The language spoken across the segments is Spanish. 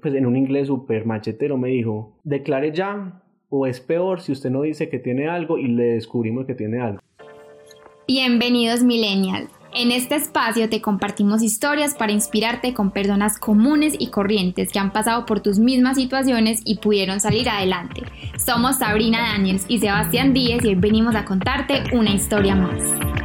pues en un inglés súper machetero me dijo, declare ya o es peor si usted no dice que tiene algo y le descubrimos que tiene algo. Bienvenidos millennial. En este espacio te compartimos historias para inspirarte con personas comunes y corrientes que han pasado por tus mismas situaciones y pudieron salir adelante. Somos Sabrina Daniels y Sebastián Díez y hoy venimos a contarte una historia más.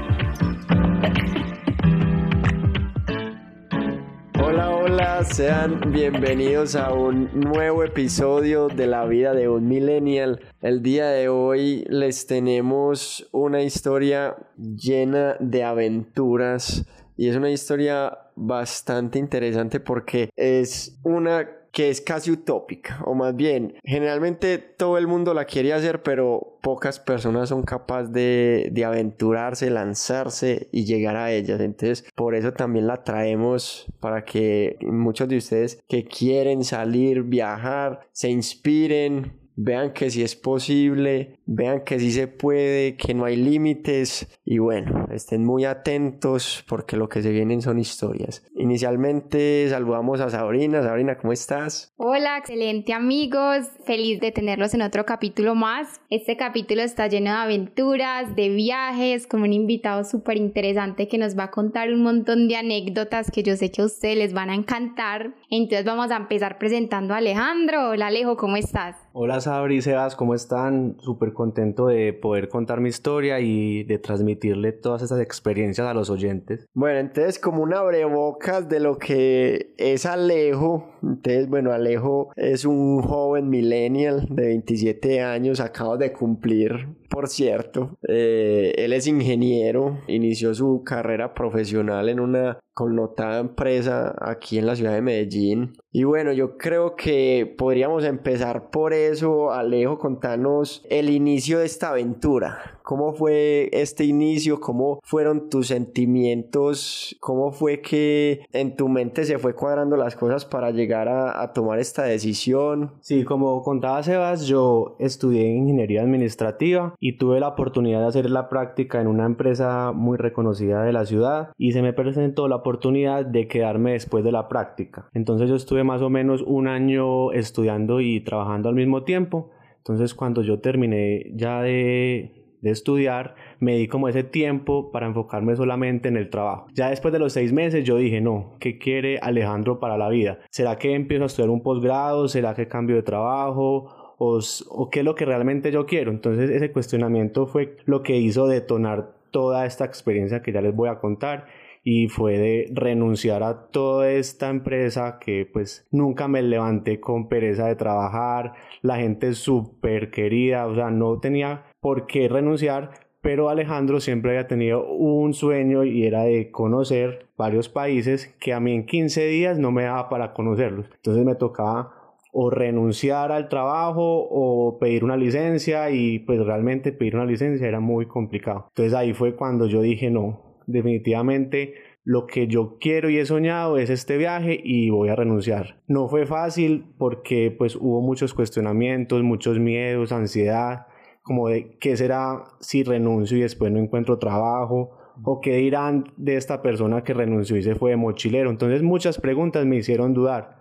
Sean bienvenidos a un nuevo episodio de la vida de un millennial. El día de hoy les tenemos una historia llena de aventuras y es una historia bastante interesante porque es una que es casi utópica, o más bien, generalmente todo el mundo la quiere hacer, pero pocas personas son capaces de, de, aventurarse, lanzarse y llegar a ellas. Entonces, por eso también la traemos para que muchos de ustedes que quieren salir, viajar, se inspiren, vean que si es posible, vean que sí se puede, que no hay límites y bueno, estén muy atentos porque lo que se vienen son historias. Inicialmente saludamos a Sabrina. Sabrina, ¿cómo estás? Hola, excelente amigos, feliz de tenerlos en otro capítulo más. Este capítulo está lleno de aventuras, de viajes, con un invitado súper interesante que nos va a contar un montón de anécdotas que yo sé que a ustedes les van a encantar. Entonces vamos a empezar presentando a Alejandro. Hola Alejo, ¿cómo estás? Hola Sabri, Sebas, ¿cómo están? Súper contento de poder contar mi historia y de transmitirle todas esas experiencias a los oyentes. Bueno, entonces como un abrebocas de lo que es Alejo, entonces bueno, Alejo es un joven millennial de 27 años, acaba de cumplir por cierto. Eh, él es ingeniero, inició su carrera profesional en una connotada empresa aquí en la ciudad de Medellín. Y bueno, yo creo que podríamos empezar por eso. Alejo, contanos el inicio de esta aventura. ¿Cómo fue este inicio? ¿Cómo fueron tus sentimientos? ¿Cómo fue que en tu mente se fue cuadrando las cosas para llegar a, tomar esta decisión? Sí, como contaba Sebas, yo estudié ingeniería administrativa y tuve la oportunidad de hacer la práctica en una empresa muy reconocida de la ciudad y se me presentó la oportunidad de quedarme después de la práctica. Entonces yo estuve más o menos un año estudiando y trabajando al mismo tiempo. Entonces cuando yo terminé ya de, de estudiar, me di como ese tiempo para enfocarme solamente en el trabajo. Ya después de los seis meses yo dije, no, ¿qué quiere Alejandro para la vida? ¿Será que empiezo a estudiar un posgrado? ¿Será que cambio de trabajo? o, qué es lo que realmente yo quiero. Entonces ese cuestionamiento fue lo que hizo detonar toda esta experiencia que ya les voy a contar y fue de renunciar a toda esta empresa que pues nunca me levanté con pereza de trabajar, la gente súper querida, o sea, no tenía por qué renunciar, pero Alejandro siempre había tenido un sueño y era de conocer varios países que a mí en 15 días no me daba para conocerlos. Entonces me tocaba o renunciar al trabajo o pedir una licencia y pues realmente pedir una licencia era muy complicado. Entonces ahí fue cuando yo dije no, definitivamente lo que yo quiero y he soñado es este viaje y voy a renunciar. No fue fácil porque pues hubo muchos cuestionamientos, muchos miedos, ansiedad, como de qué será si renuncio y después no encuentro trabajo o qué dirán de esta persona que renunció y se fue de mochilero. Entonces muchas preguntas me hicieron dudar,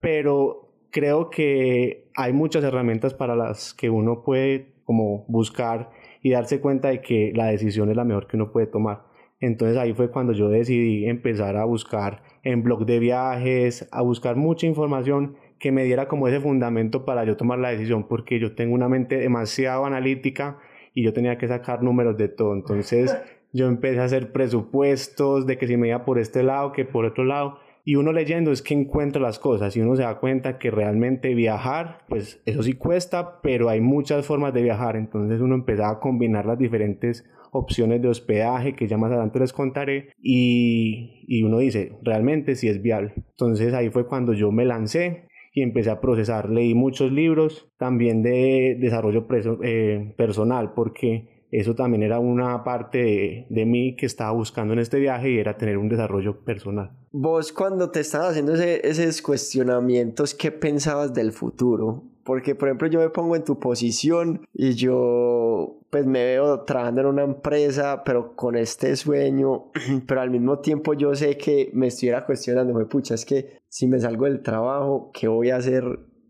pero creo que hay muchas herramientas para las que uno puede como buscar y darse cuenta de que la decisión es la mejor que uno puede tomar. Entonces ahí fue cuando yo decidí empezar a buscar en blog de viajes, a buscar mucha información que me diera como ese fundamento para yo tomar la decisión, porque yo tengo una mente demasiado analítica y yo tenía que sacar números de todo. Entonces yo empecé a hacer presupuestos de que si me iba por este lado, que por otro lado y uno leyendo es que encuentra las cosas y uno se da cuenta que realmente viajar, pues eso sí cuesta, pero hay muchas formas de viajar. Entonces uno empezaba a combinar las diferentes opciones de hospedaje que ya más adelante les contaré y, y uno dice, realmente sí es viable. Entonces ahí fue cuando yo me lancé y empecé a procesar. Leí muchos libros también de desarrollo eh, personal porque eso también era una parte de, mí que estaba buscando en este viaje y era tener un desarrollo personal. Vos cuando te estabas haciendo esos cuestionamientos, ¿qué pensabas del futuro? Porque por ejemplo yo me pongo en tu posición y yo pues me veo trabajando en una empresa, pero con este sueño, pero al mismo tiempo yo sé que me estuviera cuestionando, me pucha, es que si me salgo del trabajo, ¿qué voy a hacer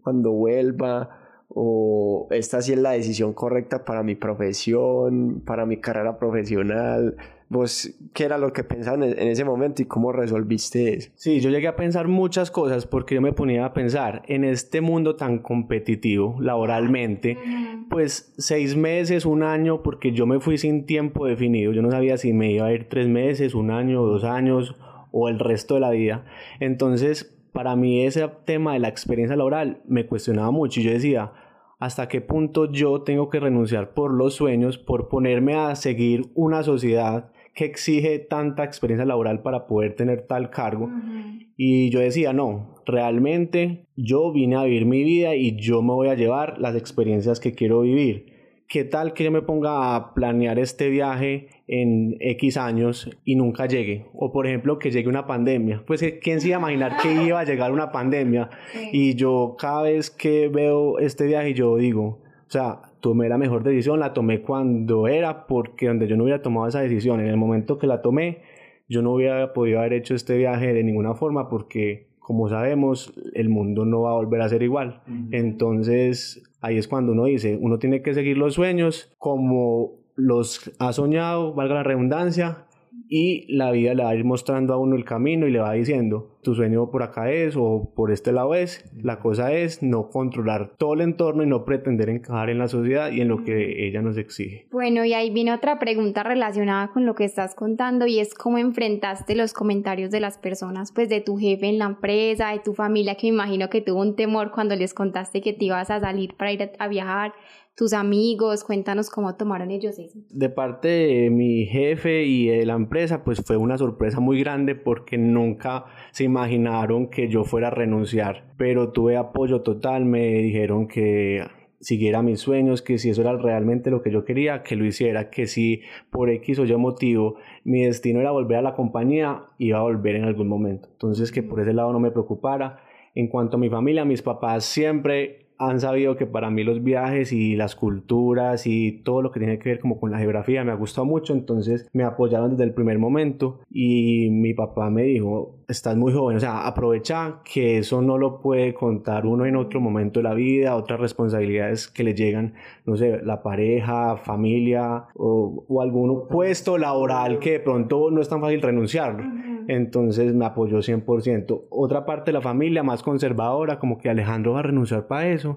cuando vuelva? o esta sí es la decisión correcta para mi profesión, para mi carrera profesional. ¿Vos qué era lo que pensaban en ese momento y cómo resolviste eso? Sí, yo llegué a pensar muchas cosas porque yo me ponía a pensar en este mundo tan competitivo laboralmente, pues seis meses, un año, porque yo me fui sin tiempo definido. Yo no sabía si me iba a ir tres meses, un año, dos años o el resto de la vida. Entonces, para mí ese tema de la experiencia laboral me cuestionaba mucho y yo decía, ¿hasta qué punto yo tengo que renunciar por los sueños, por ponerme a seguir una sociedad que exige tanta experiencia laboral para poder tener tal cargo? Y yo decía, no, realmente yo vine a vivir mi vida y yo me voy a llevar las experiencias que quiero vivir. ¿Qué tal que yo me ponga a planear este viaje en X años y nunca llegue? O por ejemplo, que llegue una pandemia. Pues ¿quién se iba a imaginar que iba a llegar una pandemia? Y yo cada vez que veo este viaje, yo digo, o sea, tomé la mejor decisión, la tomé cuando era, porque donde yo no hubiera tomado esa decisión, en el momento que la tomé, yo no hubiera podido haber hecho este viaje de ninguna forma porque como sabemos, el mundo no va a volver a ser igual. Entonces, ahí es cuando uno dice, uno tiene que seguir los sueños como los ha soñado, valga la redundancia, y la vida le va a ir mostrando a uno el camino y le va diciendo, tu sueño por acá es o por este lado es. La cosa es no controlar todo el entorno y no pretender encajar en la sociedad y en lo que ella nos exige. Bueno, y ahí viene otra pregunta relacionada con lo que estás contando y es cómo enfrentaste los comentarios de las personas, pues de tu jefe en la empresa, de tu familia, que me imagino que tuvo un temor cuando les contaste que te ibas a salir para ir a viajar tus amigos? Cuéntanos cómo tomaron ellos eso. De parte de mi jefe y de la empresa, pues fue una sorpresa muy grande porque nunca se imaginaron que yo fuera a renunciar, pero tuve apoyo total, me dijeron que siguiera mis sueños, que si eso era realmente lo que yo quería, que lo hiciera, que si por X o Y motivo mi destino era volver a la compañía, iba a volver en algún momento. Entonces que por ese lado no me preocupara. En cuanto a mi familia, mis papás siempre han sabido que para mí los viajes y las culturas y todo lo que tiene que ver como con la geografía me ha gustado mucho, entonces me apoyaron desde el primer momento y mi papá me dijo, estás muy joven, o sea, aprovecha que eso no lo puede contar uno en otro momento de la vida, otras responsabilidades que le llegan, no sé, la pareja, familia o, o algún puesto laboral que de pronto no es tan fácil renunciarlo. Entonces me apoyó 100%. Otra parte de la familia más conservadora, como que Alejandro va a renunciar para eso.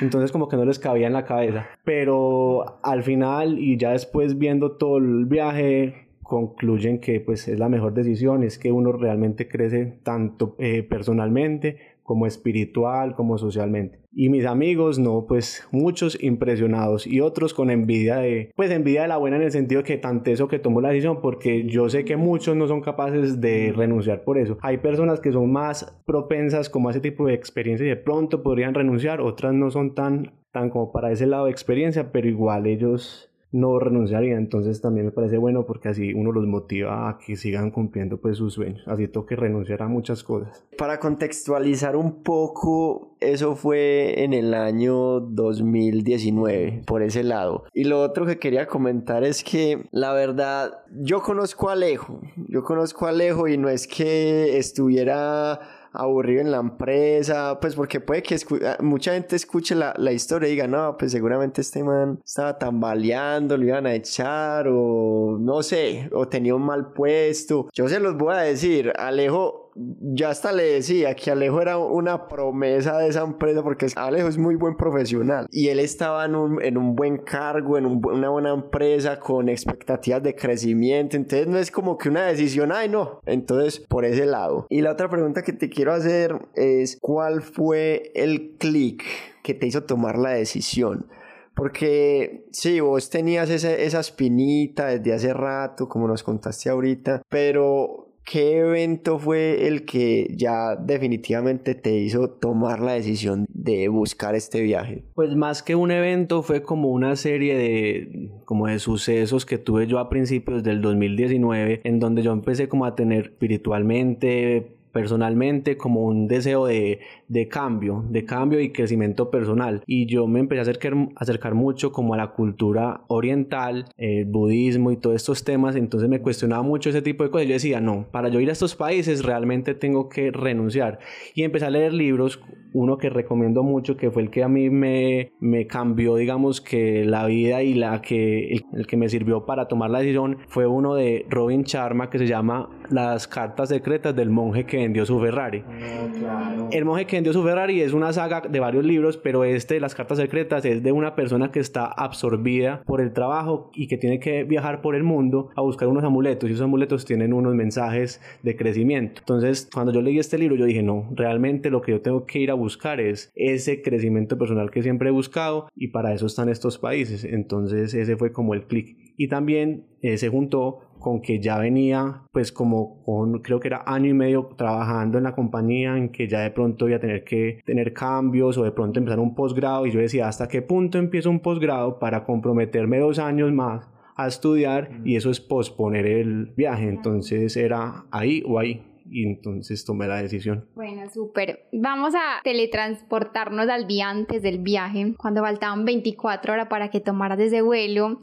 Entonces como que no les cabía en la cabeza. Pero al final y ya después viendo todo el viaje, concluyen que pues es la mejor decisión, es que uno realmente crece tanto eh, personalmente como espiritual, como socialmente. Y mis amigos, no, pues muchos impresionados y otros con envidia de, pues envidia de la buena en el sentido que tanto eso que tomó la decisión, porque yo sé que muchos no son capaces de renunciar por eso. Hay personas que son más propensas como a ese tipo de experiencia y de pronto podrían renunciar, otras no son tan, tan como para ese lado de experiencia, pero igual ellos no renunciaría. Entonces también me parece bueno porque así uno los motiva a que sigan cumpliendo pues sus sueños. Así toque renunciar a muchas cosas. Para contextualizar un poco, eso fue en el año 2019, por ese lado. Y lo otro que quería comentar es que la verdad, yo conozco a Alejo, yo conozco a Alejo y no es que estuviera aburrido en la empresa, pues porque puede que ah, mucha gente escuche la, la, historia y diga, no, pues seguramente este man estaba tambaleando, lo iban a echar o no sé, o tenía un mal puesto. Yo se los voy a decir, Alejo ya hasta le decía que Alejo era una promesa de esa empresa porque Alejo es muy buen profesional y él estaba en un, en un buen cargo, en una buena empresa con expectativas de crecimiento. Entonces no es como que una decisión, ay no. Entonces por ese lado. Y la otra pregunta que te quiero hacer es, ¿cuál fue el clic que te hizo tomar la decisión? Porque sí, vos tenías esa, esa espinita desde hace rato, como nos contaste ahorita, pero ¿Qué evento fue el que ya definitivamente te hizo tomar la decisión de buscar este viaje? Pues más que un evento fue como una serie de como de sucesos que tuve yo a principios del 2019 en donde yo empecé como a tener espiritualmente personalmente como un deseo de, de, cambio, de cambio y crecimiento personal. Y yo me empecé a acercar, acercar mucho como a la cultura oriental, el budismo y todos estos temas, entonces me cuestionaba mucho ese tipo de cosas. Yo decía, no, para yo ir a estos países realmente tengo que renunciar. Y empecé a leer libros, uno que recomiendo mucho, que fue el que a mí me, me cambió, digamos, que la vida y la que, el, que me sirvió para tomar la decisión, fue uno de Robin Sharma que se llama Las cartas secretas del monje que vendió su Ferrari. Ah, el monje que vendió su Ferrari es una saga de varios libros, pero este, Las cartas secretas, es de una persona que está absorbida por el trabajo y que tiene que viajar por el mundo a buscar unos amuletos y esos amuletos tienen unos mensajes de crecimiento. Entonces, cuando yo leí este libro, yo dije, no, realmente lo que yo tengo que ir a buscar es ese crecimiento personal que siempre he buscado y para eso están estos países. Entonces, ese fue como el clic. Y también eh, se juntó con que ya venía pues como con creo que era año y medio trabajando en la compañía en que ya de pronto iba a tener que tener cambios o de pronto empezar un posgrado y yo decía hasta qué punto empiezo un posgrado para comprometerme dos años más a estudiar y eso es posponer el viaje entonces era ahí o ahí y entonces tomé la decisión. Bueno, súper. Vamos a teletransportarnos al día antes del viaje, cuando faltaban 24 horas para que tomaras ese vuelo.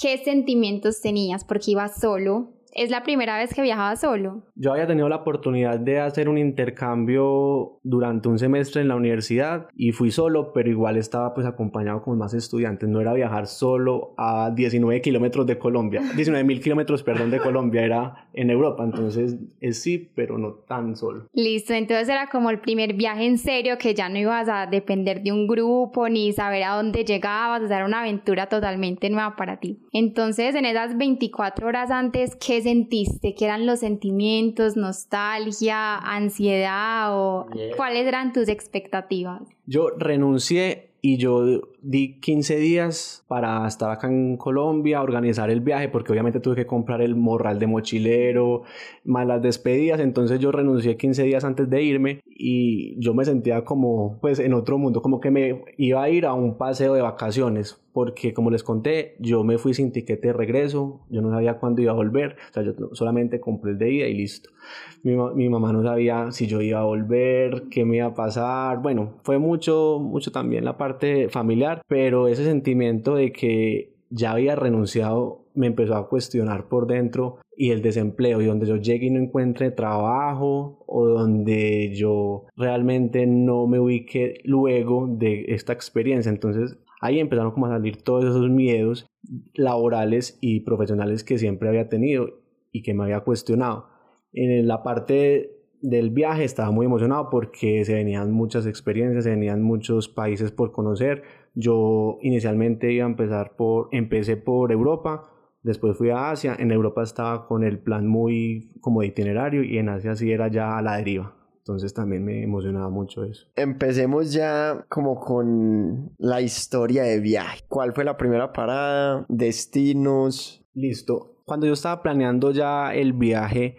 ¿Qué sentimientos tenías? Porque ibas solo, ¿Es la primera vez que viajaba solo? Yo había tenido la oportunidad de hacer un intercambio durante un semestre en la universidad y fui solo, pero igual estaba pues acompañado con más estudiantes. No era viajar solo a 19 kilómetros de Colombia, 19 mil kilómetros, perdón, de Colombia, era en Europa. Entonces es sí, pero no tan solo. Listo, entonces era como el primer viaje en serio que ya no ibas a depender de un grupo ni saber a dónde llegabas, o sea, era una aventura totalmente nueva para ti. Entonces en esas 24 horas antes, ¿qué sentiste? ¿Qué eran los sentimientos? ¿Nostalgia? ¿Ansiedad? ¿O cuáles eran tus expectativas? Yo renuncié y yo di 15 días para estar acá en Colombia, organizar el viaje, porque obviamente tuve que comprar el morral de mochilero, más las despedidas, entonces yo renuncié 15 días antes de irme y yo me sentía como pues en otro mundo, como que me iba a ir a un paseo de vacaciones, porque como les conté, yo me fui sin tiquete de regreso, yo no sabía cuándo iba a volver, o sea, yo solamente compré el de ida y listo. Mi, mi mamá no sabía si yo iba a volver, qué me iba a pasar, bueno, fue mucho, mucho también la parte familiar, pero ese sentimiento de que ya había renunciado me empezó a cuestionar por dentro y el desempleo y donde yo llegue y no encuentre trabajo o donde yo realmente no me ubique luego de esta experiencia. Entonces ahí empezaron como a salir todos esos miedos laborales y profesionales que siempre había tenido y que me había cuestionado. En la parte del viaje estaba muy emocionado porque se venían muchas experiencias, se venían muchos países por conocer. Yo inicialmente iba a empezar por, empecé por Europa, después fui a Asia, en Europa estaba con el plan muy como de itinerario y en Asia sí era ya a la deriva. Entonces también me emocionaba mucho eso. Empecemos ya como con la historia de viaje. ¿Cuál fue la primera parada? ¿Destinos? Listo. Cuando yo estaba planeando ya el viaje,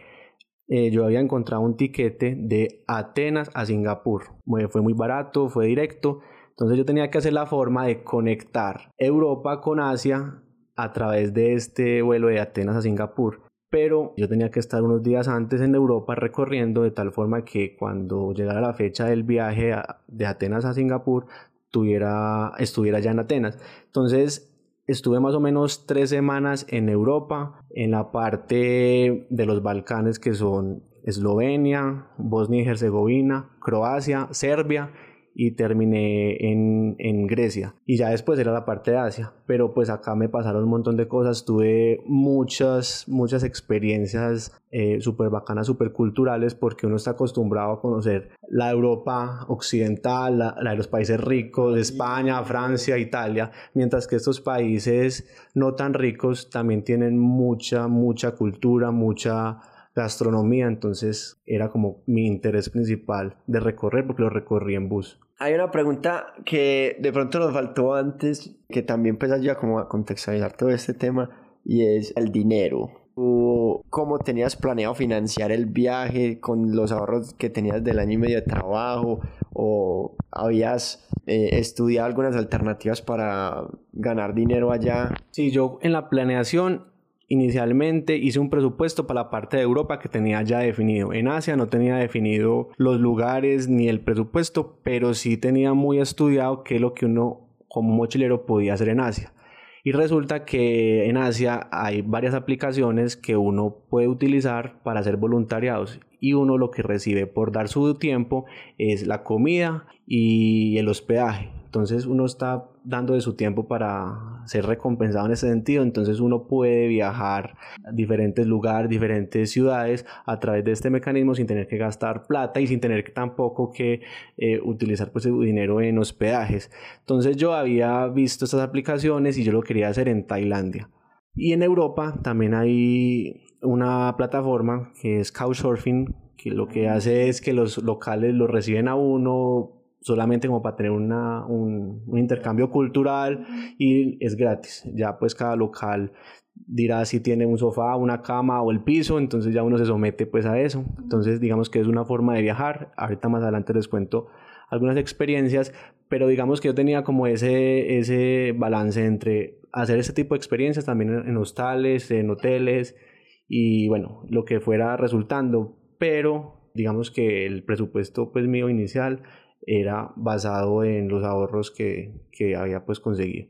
eh, yo había encontrado un tiquete de Atenas a Singapur. Fue muy barato, fue directo. Entonces yo tenía que hacer la forma de conectar Europa con Asia a través de este vuelo de Atenas a Singapur pero yo tenía que estar unos días antes en Europa recorriendo de tal forma que cuando llegara la fecha del viaje de Atenas a Singapur tuviera, estuviera ya en Atenas. Entonces estuve más o menos tres semanas en Europa, en la parte de los Balcanes que son Eslovenia, Bosnia y Herzegovina, Croacia, Serbia y terminé en, en, Grecia. Y ya después era la parte de Asia pero pues acá me pasaron un montón de cosas. Tuve muchas muchas experiencias eh, súper bacanas súper culturales porque uno está acostumbrado a conocer la Europa occidental la, la de los países ricos de España Francia Italia mientras que estos países no tan ricos también tienen mucha mucha cultura mucha gastronomía, entonces era como mi interés principal de recorrer porque lo recorrí en bus. Hay una pregunta que de pronto nos faltó antes, que también empieza ya como a contextualizar todo este tema, y es el dinero. ¿Cómo tenías planeado financiar el viaje con los ahorros que tenías del año y medio de trabajo? ¿O habías eh, estudiado algunas alternativas para ganar dinero allá? Sí, yo en la planeación inicialmente hice un presupuesto para la parte de Europa que tenía ya definido. En Asia no tenía definido los lugares ni el presupuesto, pero sí tenía muy estudiado qué es lo que uno como mochilero podía hacer en Asia. Y resulta que en Asia hay varias aplicaciones que uno puede utilizar para hacer voluntariados y uno lo que recibe por dar su tiempo es la comida y el hospedaje. Entonces uno está dando de su tiempo para ser recompensado en ese sentido. Entonces uno puede viajar a diferentes lugares, diferentes ciudades a través de este mecanismo sin tener que gastar plata y sin tener tampoco que eh, utilizar pues el dinero en hospedajes. Entonces yo había visto estas aplicaciones y yo lo quería hacer en Tailandia. Y en Europa también hay una plataforma que es Couchsurfing, que lo que hace es que los locales lo reciben a uno solamente como para tener una, un, intercambio cultural y es gratis. Ya pues cada local dirá si tiene un sofá, una cama o el piso, entonces ya uno se somete pues a eso. Entonces digamos que es una forma de viajar. Ahorita más adelante les cuento algunas experiencias, pero digamos que yo tenía como ese, ese balance entre hacer ese tipo de experiencias también en, en hostales, en hoteles y bueno, lo que fuera resultando, pero digamos que el presupuesto pues mío inicial era basado en los ahorros que, que había pues conseguido.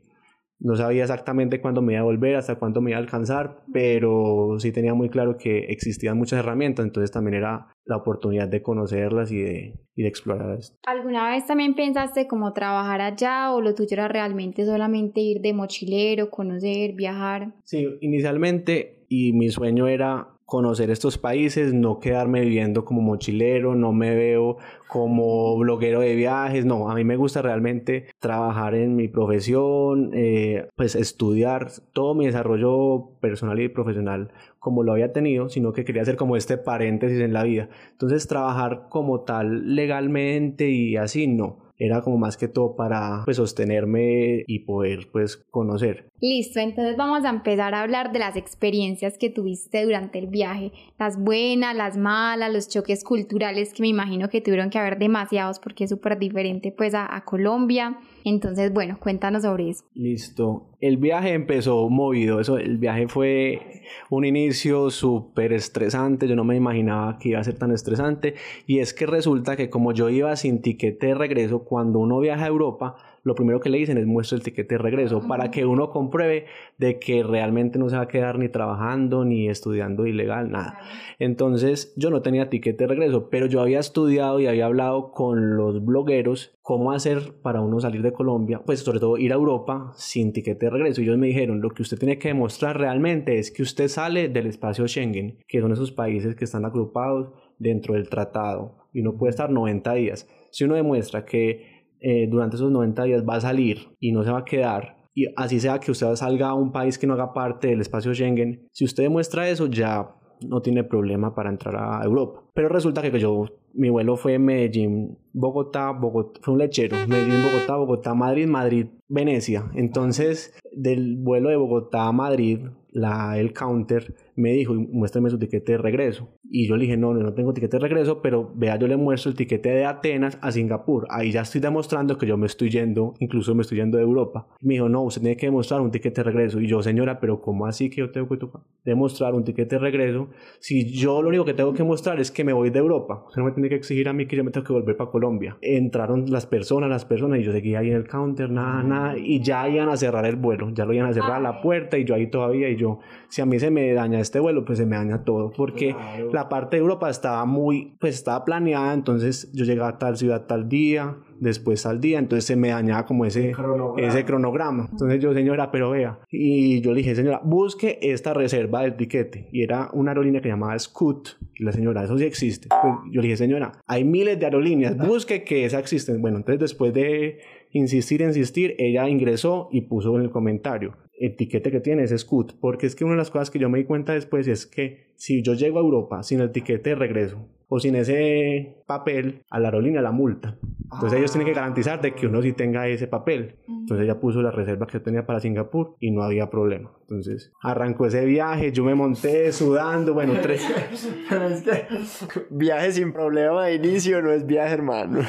No sabía exactamente cuándo me iba a volver, hasta cuándo me iba a alcanzar, pero sí tenía muy claro que existían muchas herramientas, entonces también era la oportunidad de conocerlas y de, y de explorar esto. ¿Alguna vez también pensaste como trabajar allá o lo tuyo era realmente solamente ir de mochilero, conocer, viajar? Sí, inicialmente y mi sueño era conocer estos países, no quedarme viviendo como mochilero, no me veo como bloguero de viajes, no, a mí me gusta realmente trabajar en mi profesión, eh, pues estudiar todo mi desarrollo personal y profesional como lo había tenido, sino que quería hacer como este paréntesis en la vida. Entonces trabajar como tal legalmente y así, no era como más que todo para pues sostenerme y poder pues conocer. Listo, entonces vamos a empezar a hablar de las experiencias que tuviste durante el viaje, las buenas, las malas, los choques culturales que me imagino que tuvieron que haber demasiados porque es súper diferente pues a, Colombia. Entonces, bueno, cuéntanos sobre eso. Listo. El viaje empezó movido, eso, el viaje fue un inicio súper estresante, yo no me imaginaba que iba a ser tan estresante y es que resulta que como yo iba sin tiquete de regreso, cuando uno viaja a Europa, lo primero que le dicen es muestra el tiquete de regreso para que uno compruebe de que realmente no se va a quedar ni trabajando ni estudiando ilegal, nada. Entonces yo no tenía tiquete de regreso, pero yo había estudiado y había hablado con los blogueros cómo hacer para uno salir de Colombia, pues sobre todo ir a Europa sin tiquete de regreso. Y ellos me dijeron, lo que usted tiene que demostrar realmente es que usted sale del espacio Schengen, que son esos países que están agrupados dentro del tratado y uno puede estar 90 días. Si uno demuestra que eh, durante esos 90 días va a salir y no se va a quedar, y así sea que usted salga a un país que no haga parte del espacio Schengen, si usted demuestra eso ya no tiene problema para entrar a Europa. Pero resulta que yo, mi vuelo fue Medellín, Bogotá, Bogotá, fue un lechero, Medellín, Bogotá, Bogotá, Madrid, Madrid, Venecia. Entonces, del vuelo de Bogotá a Madrid, la, el counter me dijo, muéstrame su tiquete de regreso. Y yo le dije, no, no tengo tiquete de regreso, pero vea, yo le muestro el tiquete de Atenas a Singapur. Ahí ya estoy demostrando que yo me estoy yendo, incluso me estoy yendo de Europa. Me dijo, no, usted tiene que demostrar un tiquete de regreso. Y yo, señora, pero ¿cómo así que yo tengo que demostrar un tiquete de regreso? Si yo lo único que tengo que mostrar es que me voy de Europa. Usted no me tiene que exigir a mí que yo me tengo que volver para Colombia. Entraron las personas, las personas, y yo seguía ahí en el counter, nada, nada, y ya iban a cerrar el vuelo. Ya lo iban a cerrar la puerta y yo ahí todavía, y yo, si a mí se me daña este vuelo, pues se me daña todo, porque la parte de Europa estaba muy, pues estaba planeada, entonces yo llegaba a tal ciudad tal día, después al día, entonces se me dañaba como ese cronograma. ese cronograma. Entonces yo, señora, pero vea, y yo le dije, señora, busque esta reserva del tiquete, y era una aerolínea que llamaba Scoot, y la señora, eso sí existe. Pues yo le dije, señora, hay miles de aerolíneas, busque que esa existe. Bueno, entonces después de insistir, insistir, ella ingresó y puso en el comentario, el tiquete que tiene es Scoot, porque es que una de las cosas que yo me di cuenta después es que si yo llego a Europa sin el tiquete de regreso o sin ese papel, a la aerolínea la multa. Entonces ellos tienen que garantizar de que uno sí tenga ese papel. Entonces ella puso la reserva que tenía para Singapur y no había problema. Entonces arrancó ese viaje, yo me monté sudando, bueno, tres... es que viaje sin problema de inicio no es viaje, hermano.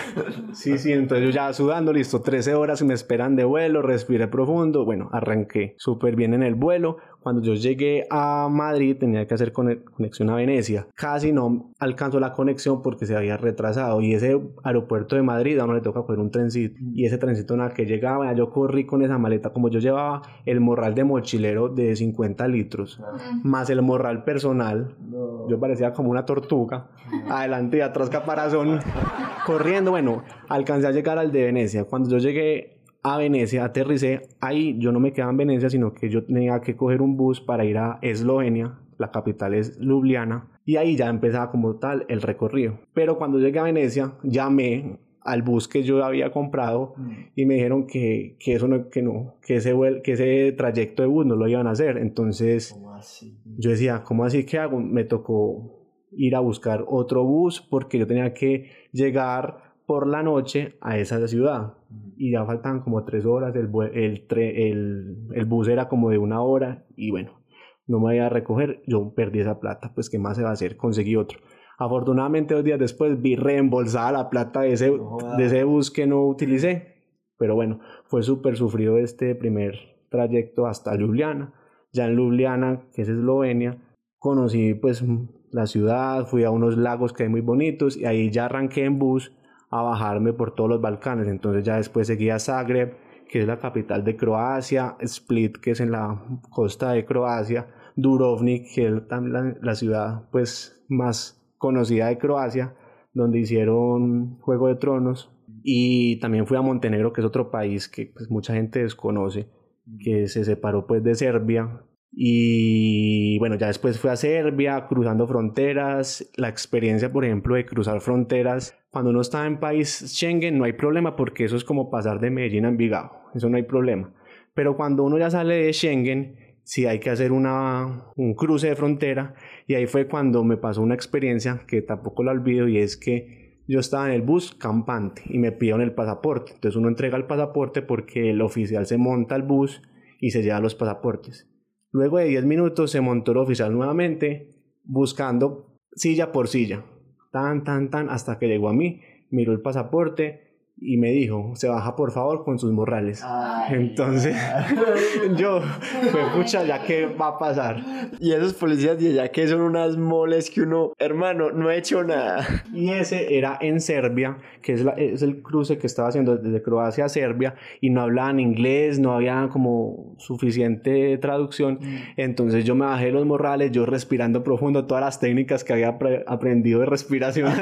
sí, sí, entonces yo ya sudando, listo, 13 horas me esperan de vuelo, respiré profundo, bueno, arranqué súper bien en el vuelo. Cuando yo llegué a Madrid tenía que hacer conexión a Venecia. Casi no alcanzó la conexión porque se había retrasado y ese aeropuerto de Madrid a uno le toca coger un trencito y ese trencito en el que llegaba, yo corrí con esa maleta como yo llevaba el morral de mochilero de 50 litros más el morral personal. Yo parecía como una tortuga, adelante y atrás caparazón, corriendo. Bueno, alcancé a llegar al de Venecia. Cuando yo llegué a Venecia, aterricé, ahí yo no me quedaba en Venecia, sino que yo tenía que coger un bus para ir a Eslovenia, la capital es Ljubljana, y ahí ya empezaba como tal el recorrido. Pero cuando llegué a Venecia, llamé al bus que yo había comprado mm. y me dijeron que, que eso no, que no, que ese, que ese trayecto de bus no lo iban a hacer. Entonces yo decía, ¿cómo así que hago? Me tocó ir a buscar otro bus porque yo tenía que llegar por la noche a esa ciudad. Y ya faltaban como tres horas, el, el, el, el bus era como de una hora y bueno, no me iba a recoger, yo perdí esa plata, pues qué más se va a hacer, conseguí otro. Afortunadamente dos días después vi reembolsada la plata de ese, de ese bus que no utilicé, pero bueno, fue súper sufrido este primer trayecto hasta Ljubljana. Ya en Ljubljana, que es Eslovenia, conocí pues la ciudad, fui a unos lagos que hay muy bonitos y ahí ya arranqué en bus a bajarme por todos los Balcanes. Entonces ya después seguía Zagreb, que es la capital de Croacia, Split, que es en la costa de Croacia, Dubrovnik, que es la, ciudad pues más conocida de Croacia, donde hicieron Juego de Tronos. Y también fui a Montenegro, que es otro país que pues, mucha gente desconoce, que se separó pues de Serbia y bueno, ya después fui a Serbia, cruzando fronteras. La experiencia, por ejemplo, de cruzar fronteras, cuando uno está en país Schengen no hay problema porque eso es como pasar de Medellín a Envigado, eso no hay problema. Pero cuando uno ya sale de Schengen, sí hay que hacer una, un cruce de frontera y ahí fue cuando me pasó una experiencia que tampoco la olvido y es que yo estaba en el bus campante y me pidieron el pasaporte. Entonces uno entrega el pasaporte porque el oficial se monta al bus y se lleva los pasaportes. Luego de 10 minutos se montó el oficial nuevamente, buscando silla por silla, tan, tan, tan, hasta que llegó a mí, miró el pasaporte y me dijo, se baja por favor con sus morrales. Entonces, yo, pues pucha, ya que va a pasar. Y esos policías de allá que son unas moles que uno, hermano, no he hecho nada. Y ese era en Serbia, que es, la, es el cruce que estaba haciendo desde Croacia a Serbia, y no hablaban inglés, no había como suficiente traducción. Mm. Entonces yo me bajé los morrales, yo respirando profundo, todas las técnicas que había aprendido de respiración.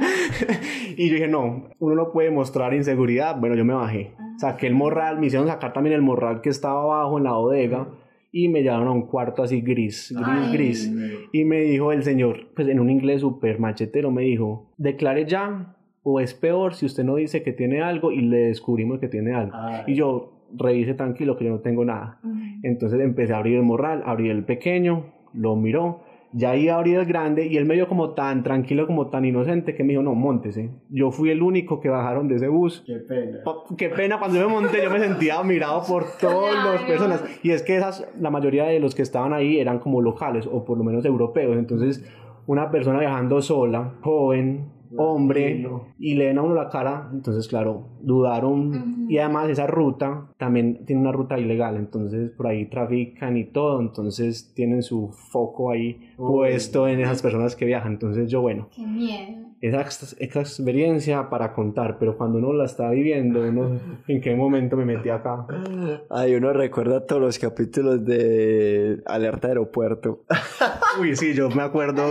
y yo dije, no, uno no puede mostrar inseguridad. Bueno, yo me bajé. Saqué el morral, me hicieron sacar también el morral que estaba abajo en la bodega y me llevaron a un cuarto así gris, gris, gris. Y me dijo el señor, pues en un inglés súper machetero, me dijo, declare ya o es peor si usted no dice que tiene algo y le descubrimos que tiene algo. Y yo, revise tranquilo que yo no tengo nada. Entonces empecé a abrir el morral, abrí el pequeño, lo miró ya iba a abrir el grande y él me vio como tan tranquilo, como tan inocente que me dijo, no, montese. Yo fui el único que bajaron de ese bus. Qué pena. Qué pena, cuando yo me monté yo me sentía mirado por todas las personas. Y es que esas, la mayoría de los que estaban ahí eran como locales o por lo menos europeos. Entonces, una persona viajando sola, joven, hombre y le ven a uno la cara, entonces claro, dudaron. Y además esa ruta también tiene una ruta ilegal, entonces por ahí trafican y todo, entonces tienen su foco ahí puesto en esas personas que viajan, entonces yo bueno. Qué miedo esa, experiencia para contar, pero cuando uno la está viviendo, uno en qué momento me metí acá. Ay, uno recuerda todos los capítulos de Alerta Aeropuerto. Uy, sí, yo me acuerdo,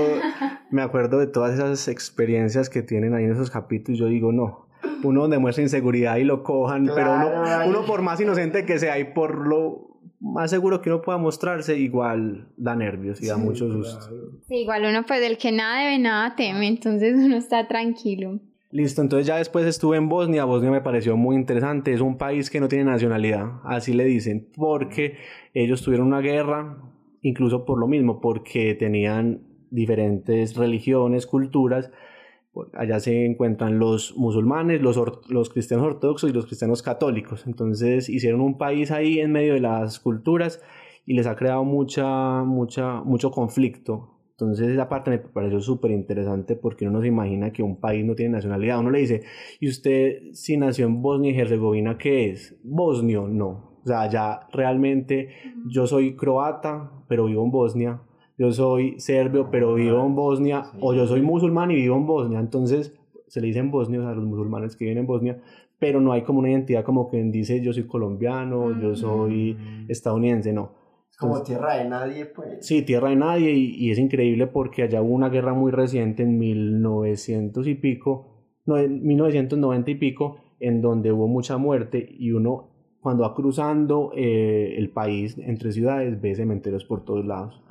me acuerdo de todas esas experiencias que tienen ahí en esos capítulos. Yo digo, no, uno demuestra inseguridad y lo cojan, pero uno, uno por más inocente que sea y por lo más seguro que uno pueda mostrarse, igual da nervios y da mucho susto. Sí, igual uno pues del que nada debe, nada teme, entonces uno está tranquilo. Listo, entonces ya después estuve en Bosnia, Bosnia me pareció muy interesante, es un país que no tiene nacionalidad, así le dicen, porque ellos tuvieron una guerra, incluso por lo mismo, porque tenían diferentes religiones, culturas, allá se encuentran los musulmanes, los, los cristianos ortodoxos y los cristianos católicos. Entonces hicieron un país ahí en medio de las culturas y les ha creado mucha, mucha, mucho conflicto. Entonces esa parte me pareció súper interesante porque uno no se imagina que un país no tiene nacionalidad. Uno le dice, ¿y usted si nació en Bosnia y Herzegovina qué es? Bosnio, no. O sea, ya realmente yo soy croata, pero vivo en Bosnia. Yo soy serbio, pero vivo en Bosnia. O yo soy musulmán y vivo en Bosnia. Entonces, se le dicen bosnios a los musulmanes que viven en Bosnia, pero no hay como una identidad como quien dice yo soy colombiano, yo soy estadounidense, no. Como tierra de nadie, pues. Sí, tierra de nadie y, y, es increíble porque allá hubo una guerra muy reciente en 1900 y pico, no, en 1990 y pico, en donde hubo mucha muerte y uno cuando va cruzando eh, el país entre ciudades ve cementerios por todos lados.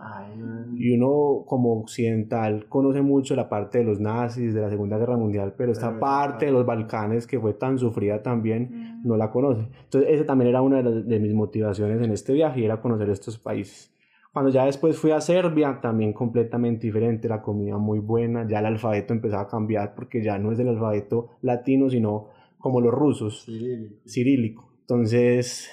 y uno como occidental conoce mucho la parte de los nazis, de la Segunda Guerra Mundial, pero esta parte de los Balcanes que fue tan sufrida también no la conoce. Entonces esa también era una de, de mis motivaciones en este viaje, era conocer estos países. Cuando ya después fui a Serbia, también completamente diferente, la comida muy buena, ya el alfabeto empezaba a cambiar porque ya no es el alfabeto latino, sino como los rusos, cirílico. Entonces,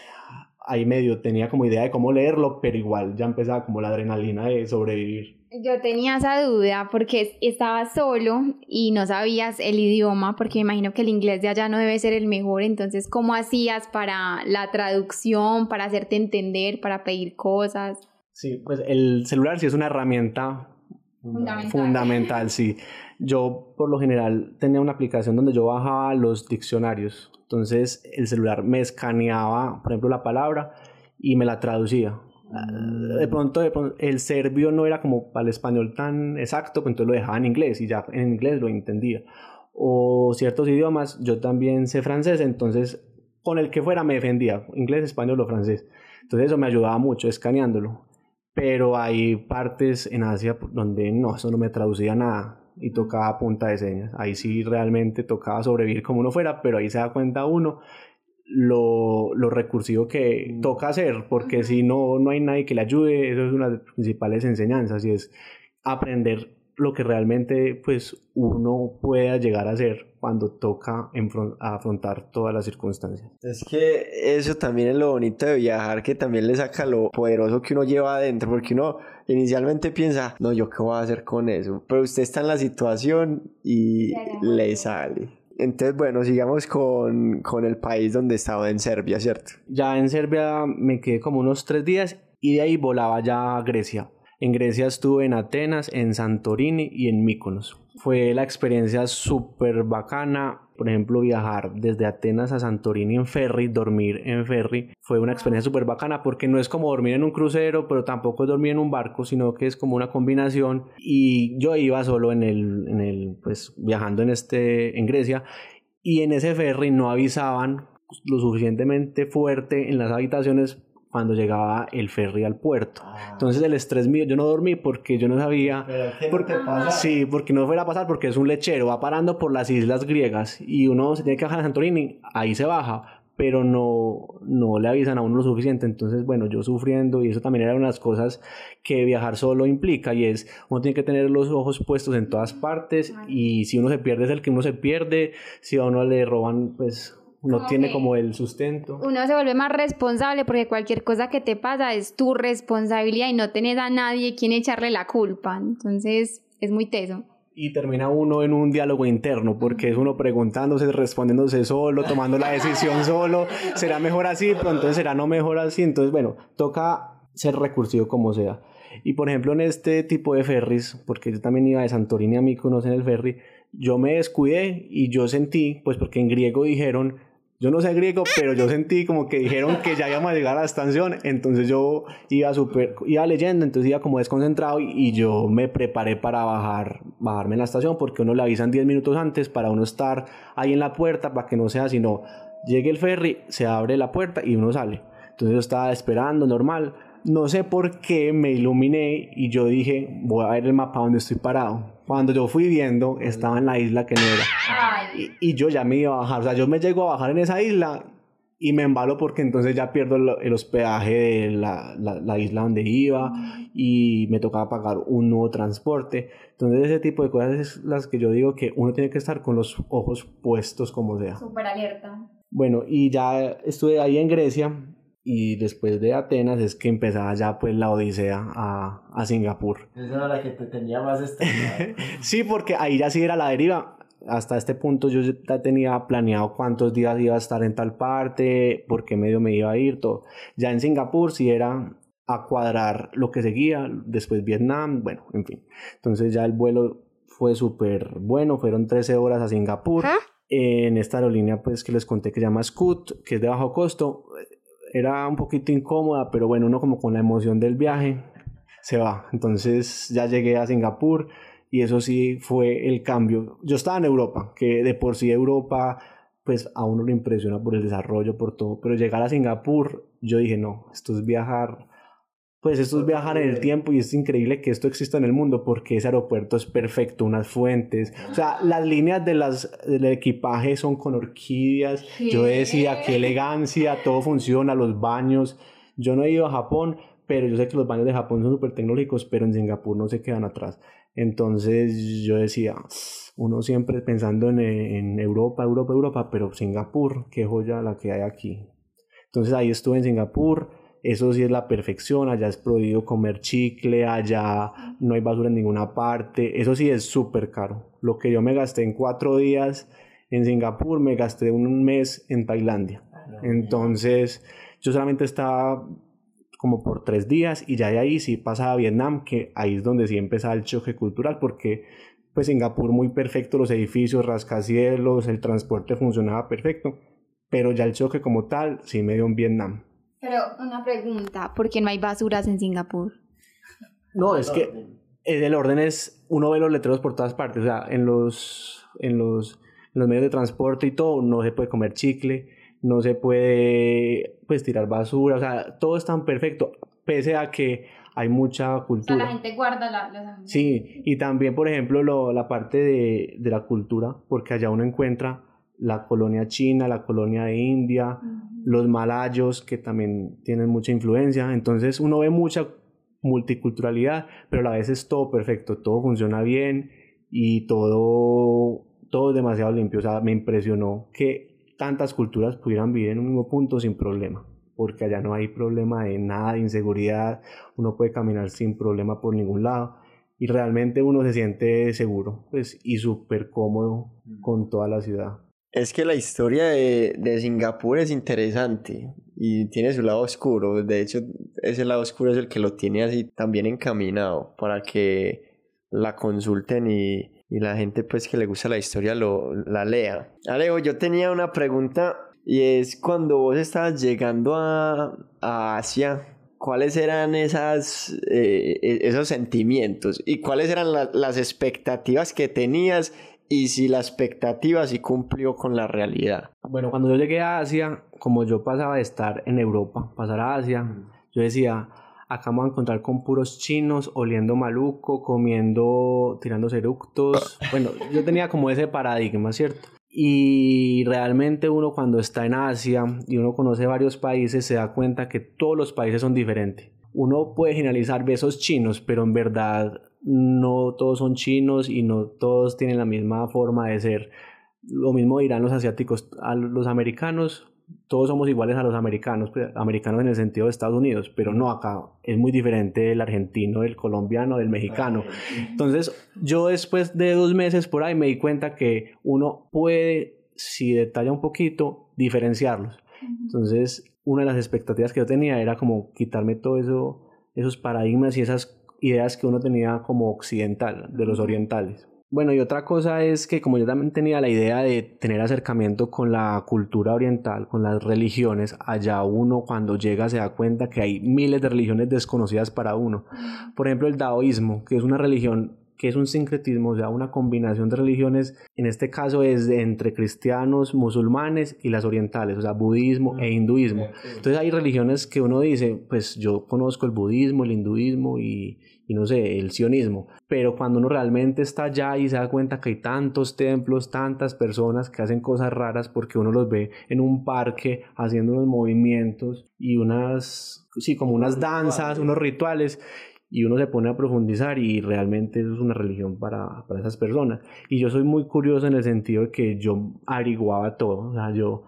ahí medio tenía como idea de cómo leerlo, pero igual ya empezaba como la adrenalina de sobrevivir. Yo tenía esa duda porque estaba solo y no sabías el idioma, porque me imagino que el inglés de allá no debe ser el mejor, entonces, ¿cómo hacías para la traducción, para hacerte entender, para pedir cosas? Sí, pues el celular sí es una herramienta fundamental, fundamental sí. Yo por lo general tenía una aplicación donde yo bajaba los diccionarios entonces el celular me escaneaba, por ejemplo, la palabra y me la traducía. Mm. De pronto, el serbio no era como para el español tan exacto, pero entonces lo dejaba en inglés y ya en inglés lo entendía. O ciertos idiomas, yo también sé francés, entonces con el que fuera me defendía, inglés, español o francés. Entonces eso me ayudaba mucho escaneándolo. Pero hay partes en Asia donde no, eso no me traducía nada y tocaba punta de señas. Ahí sí realmente tocaba sobrevivir como uno fuera, pero ahí se da cuenta uno lo, lo recursivo que mm. toca hacer, porque si no, no hay nadie que le ayude, eso es una de las principales enseñanzas y es aprender lo que realmente pues uno pueda llegar a hacer cuando toca afrontar todas las circunstancias. Es que eso también es lo bonito de viajar, que también le saca lo poderoso que uno lleva adentro, porque uno inicialmente piensa, no, yo qué voy a hacer con eso, pero usted está en la situación y le sale. Entonces, bueno, sigamos con, con el país donde estaba, en Serbia, ¿cierto? Ya en Serbia me quedé como unos tres días y de ahí volaba ya a Grecia. En Grecia estuve en Atenas, en Santorini y en Mykonos. Fue la experiencia súper bacana. Por ejemplo, viajar desde Atenas a Santorini en ferry, dormir en ferry, fue una experiencia súper bacana porque no es como dormir en un crucero, pero tampoco es dormir en un barco, sino que es como una combinación. Y yo iba solo en el, en el pues viajando en este, en Grecia, y en ese ferry no avisaban lo suficientemente fuerte en las habitaciones cuando llegaba el ferry al puerto. Ah. Entonces el estrés mío, yo no dormí porque yo no sabía... ¿Pero qué pasa? Sí, porque no fuera a pasar porque es un lechero, va parando por las islas griegas y uno se tiene que bajar en Santorini, ahí se baja, pero no, no le avisan a uno lo suficiente. Entonces, bueno, yo sufriendo y eso también era una de las cosas que viajar solo implica y es, uno tiene que tener los ojos puestos en todas partes y si uno se pierde es el que uno se pierde, si a uno le roban, pues no tiene como el sustento. Uno se vuelve más responsable porque cualquier cosa que te pasa es tu responsabilidad y no tenés a nadie quien echarle la culpa. Entonces es muy teso. Y termina uno en un diálogo interno porque es uno preguntándose, respondiéndose solo, tomando la decisión solo. ¿Será mejor así? Pero entonces será no mejor así. Entonces, bueno, toca ser recursivo como sea. Y por ejemplo, en este tipo de ferries, porque yo también iba de Santorini a Mykonos en el ferry, yo me descuidé y yo sentí, pues porque en griego dijeron yo no sé griego, pero yo sentí como que dijeron que ya íbamos a llegar a la estación, entonces yo iba super, iba leyendo, entonces iba como desconcentrado y, yo me preparé para bajar, bajarme en la estación porque uno le avisan 10 minutos antes para uno estar ahí en la puerta para que no sea sino llegue el ferry, se abre la puerta y uno sale. Entonces yo estaba esperando normal, no sé por qué me iluminé y yo dije, voy a ver el mapa donde estoy parado cuando yo fui viendo, estaba en la isla que no era. Y, yo ya me iba a bajar. O sea, yo me llego a bajar en esa isla y me embalo porque entonces ya pierdo el, hospedaje de la, la, isla donde iba y me tocaba pagar un nuevo transporte. Entonces ese tipo de cosas es las que yo digo que uno tiene que estar con los ojos puestos como sea. Súper alerta. Bueno, y ya estuve ahí en Grecia y después de Atenas es que empezaba ya pues la odisea a, a Singapur. Esa era la que te tenía más estresado. sí, porque ahí ya sí era la deriva. Hasta este punto yo ya tenía planeado cuántos días iba a estar en tal parte, por qué medio me iba a ir, todo. Ya en Singapur sí era a cuadrar lo que seguía, después Vietnam, bueno, en fin. Entonces ya el vuelo fue súper bueno, fueron 13 horas a Singapur. En esta aerolínea pues que les conté que se llama Scoot, que es de bajo costo, era un poquito incómoda, pero bueno, uno como con la emoción del viaje se va. Entonces ya llegué a Singapur y eso sí fue el cambio. Yo estaba en Europa, que de por sí Europa pues a uno le impresiona por el desarrollo, por todo, pero llegar a Singapur, yo dije, no, esto es viajar pues esto es viajar en el tiempo y es increíble que esto exista en el mundo porque ese aeropuerto es perfecto, unas fuentes, o sea, las líneas de las, del equipaje son con orquídeas, yo decía, qué elegancia, todo funciona, los baños, yo no he ido a Japón, pero yo sé que los baños de Japón son súper tecnológicos, pero en Singapur no se quedan atrás. Entonces yo decía, uno siempre pensando en, en Europa, Europa, Europa, pero Singapur, qué joya la que hay aquí. Entonces ahí estuve en Singapur, eso sí es la perfección, allá es prohibido comer chicle, allá no hay basura en ninguna parte, eso sí es súper caro. Lo que yo me gasté en cuatro días en Singapur, me gasté un mes en Tailandia. Entonces, yo solamente estaba como por tres días y ya de ahí sí pasaba a Vietnam, que ahí es donde sí empezaba el choque cultural, porque pues Singapur muy perfecto, los edificios, rascacielos, el transporte funcionaba perfecto, pero ya el choque como tal sí me dio en Vietnam. Pero una pregunta, ¿por qué no hay basuras en Singapur? No, es que el orden es, uno ve los letreros por todas partes, o sea, en los, en los, en los medios de transporte y todo, no se puede comer chicle, no se puede, pues, tirar basura, o sea, todo es tan perfecto, pese a que hay mucha cultura. O sea, la gente guarda la, Sí, y también, por ejemplo, lo, la parte de, de, la cultura, porque allá uno encuentra la colonia china, la colonia de India, los malayos que también tienen mucha influencia. Entonces uno ve mucha multiculturalidad, pero a la vez es todo perfecto, todo funciona bien y todo, todo es demasiado limpio. O sea, me impresionó que tantas culturas pudieran vivir en un mismo punto sin problema, porque allá no hay problema de nada, de inseguridad, uno puede caminar sin problema por ningún lado y realmente uno se siente seguro pues, y súper cómodo con toda la ciudad. Es que la historia de, de, Singapur es interesante y tiene su lado oscuro. De hecho, ese lado oscuro es el que lo tiene así también encaminado para que la consulten y, y la gente pues que le gusta la historia lo, la lea. Alejo, yo tenía una pregunta y es cuando vos estabas llegando a, a Asia, ¿cuáles eran esas, eh, e, esos sentimientos y cuáles eran la, las expectativas que tenías y si la expectativa sí cumplió con la realidad. Bueno, cuando yo llegué a Asia, como yo pasaba de estar en Europa, pasar a Asia, yo decía, acá vamos a encontrar con puros chinos, oliendo maluco, comiendo, tirando eructos. Bueno, yo tenía como ese paradigma, ¿cierto? Y realmente uno cuando está en Asia y uno conoce varios países se da cuenta que todos los países son diferentes. Uno puede generalizar besos chinos, pero en verdad no todos son chinos y no todos tienen la misma forma de ser. Lo mismo dirán los asiáticos a los americanos, todos somos iguales a los americanos, pues, americanos en el sentido de Estados Unidos, pero no acá es muy diferente el argentino, el colombiano, del mexicano. Entonces, yo después de dos meses por ahí me di cuenta que uno puede, si detalla un poquito, diferenciarlos. Entonces, una de las expectativas que yo tenía era como quitarme todo eso, esos paradigmas y esas ideas que uno tenía como occidental, de los orientales. Bueno, y otra cosa es que como yo también tenía la idea de tener acercamiento con la cultura oriental, con las religiones, allá uno cuando llega se da cuenta que hay miles de religiones desconocidas para uno. Por ejemplo, el taoísmo, que es una religión que es un sincretismo, o sea, una combinación de religiones, en este caso es entre cristianos, musulmanes y las orientales, o sea, budismo e hinduismo. Entonces hay religiones que uno dice, pues yo conozco el budismo, el hinduismo y, y no sé, el sionismo, pero cuando uno realmente está allá y se da cuenta que hay tantos templos, tantas personas que hacen cosas raras porque uno los ve en un parque haciendo unos movimientos y unas, sí, como unas danzas, unos rituales y uno se pone a profundizar y realmente es una religión para, para, esas personas. Y yo soy muy curioso en el sentido de que yo averiguaba todo, o sea, yo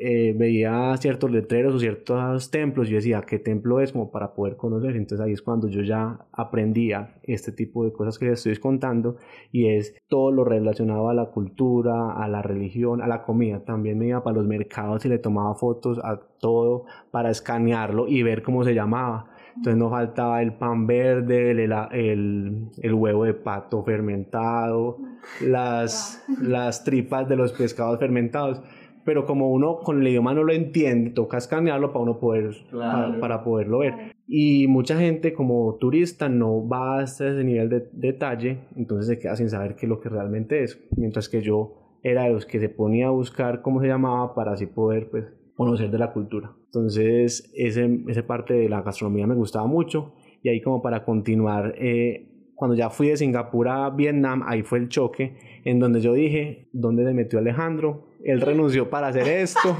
eh, veía ciertos letreros o ciertos templos, yo decía, ¿qué templo es? Como para poder conocer. Entonces ahí es cuando yo ya aprendía este tipo de cosas que les estoy contando y es todo lo relacionado a la cultura, a la religión, a la comida. También me iba para los mercados y le tomaba fotos a todo para escanearlo y ver cómo se llamaba. Entonces no faltaba el pan verde, el, el, el huevo de pato fermentado, las, las tripas de los pescados fermentados pero como uno con el idioma no lo entiende, toca escanearlo para uno poder, para, poderlo ver. Y mucha gente como turista no va hasta ese nivel de detalle, entonces se queda sin saber qué es lo que realmente es, mientras que yo era de los que se ponía a buscar cómo se llamaba para así poder pues conocer de la cultura. Entonces ese, esa parte de la gastronomía me gustaba mucho y ahí como para continuar, eh, cuando ya fui de Singapur a Vietnam, ahí fue el choque en donde yo dije, ¿dónde se metió Alejandro? Él renunció para hacer esto,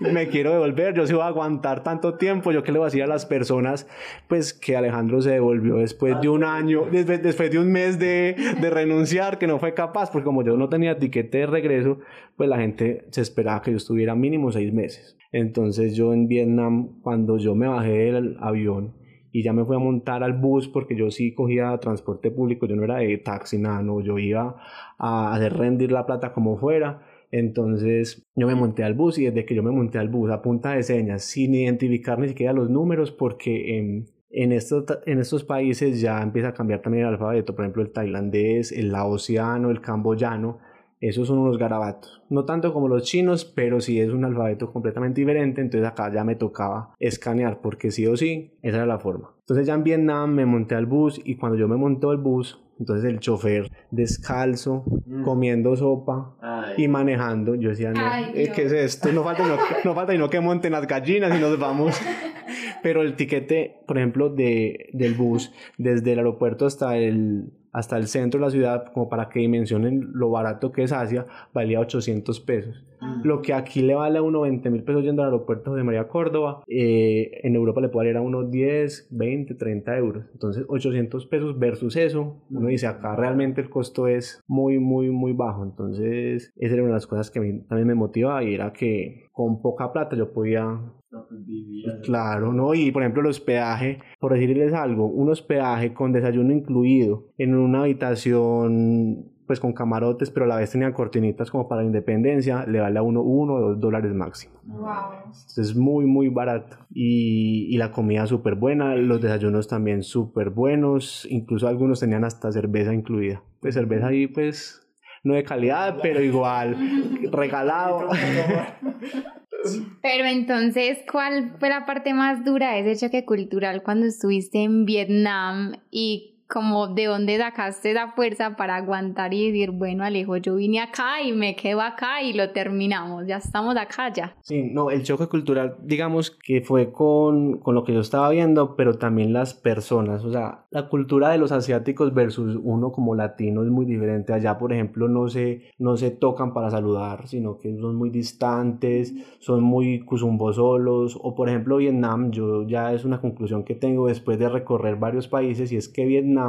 me quiero devolver, yo se voy a aguantar tanto tiempo, yo qué le voy a decir a las personas, pues que Alejandro se devolvió después de un año, después, después de un mes de, de, renunciar, que no fue capaz, porque como yo no tenía tiquete de regreso, pues la gente se esperaba que yo estuviera mínimo seis meses. Entonces yo en Vietnam, cuando yo me bajé del avión, y ya me fui a montar al bus porque yo sí cogía transporte público, yo no era de taxi, nada, no, yo iba a hacer rendir la plata como fuera entonces yo me monté al bus y desde que yo me monté al bus a punta de señas, sin identificar ni siquiera los números, porque en, en, estos, países ya empieza a cambiar también el alfabeto, por ejemplo el tailandés, el laosiano, el camboyano, esos son unos garabatos. No tanto como los chinos, pero sí es un alfabeto completamente diferente. Entonces acá ya me tocaba escanear, porque sí o sí, esa era la forma. Entonces ya en Vietnam me monté al bus y cuando yo me monté al bus, entonces el chofer descalzo, mm. comiendo sopa y manejando. Yo decía, no, eh, ¿qué es esto? No falta, no, no falta no que monten las gallinas y nos vamos. Pero el tiquete, por ejemplo, de, del bus, desde el aeropuerto hasta el, hasta el centro de la ciudad, como para que dimensionen lo barato que es Asia, valía 800 pesos. Ah. Lo que aquí le vale a uno 20 mil pesos yendo al aeropuerto de María Córdoba, eh, en Europa le puede valer a unos 10, 20, 30 euros. Entonces, 800 pesos versus eso, uno dice, acá realmente el costo es muy, muy, muy bajo. Entonces, esa era una de las cosas que a mí también me motivaba y era que con poca plata yo podía claro, ¿no? Y por ejemplo los peajes, por decirles algo, un hospedaje con desayuno incluido en una habitación pues con camarotes, pero a la vez tenía cortinitas como para la independencia, le vale a uno uno o dos dólares máximo. Wow. Es muy, muy barato. Y, y la comida súper buena, los desayunos también súper buenos, incluso algunos tenían hasta cerveza incluida. Pues cerveza ahí pues no de calidad, pero igual regalado. Pero entonces, ¿cuál fue la parte más dura de ese choque cultural cuando estuviste en Vietnam y como de dónde sacaste esa fuerza para aguantar y decir, bueno, Alejo, yo vine acá y me quedo acá y lo terminamos, ya estamos acá ya. Sí, no, el choque cultural, digamos que fue con, con lo que yo estaba viendo, pero también las personas, o sea, la cultura de los asiáticos versus uno como latino es muy diferente. Allá, por ejemplo, no se, no se tocan para saludar, sino que son muy distantes, son muy cusumbosolos, o por ejemplo, Vietnam, yo ya es una conclusión que tengo después de recorrer varios países y es que Vietnam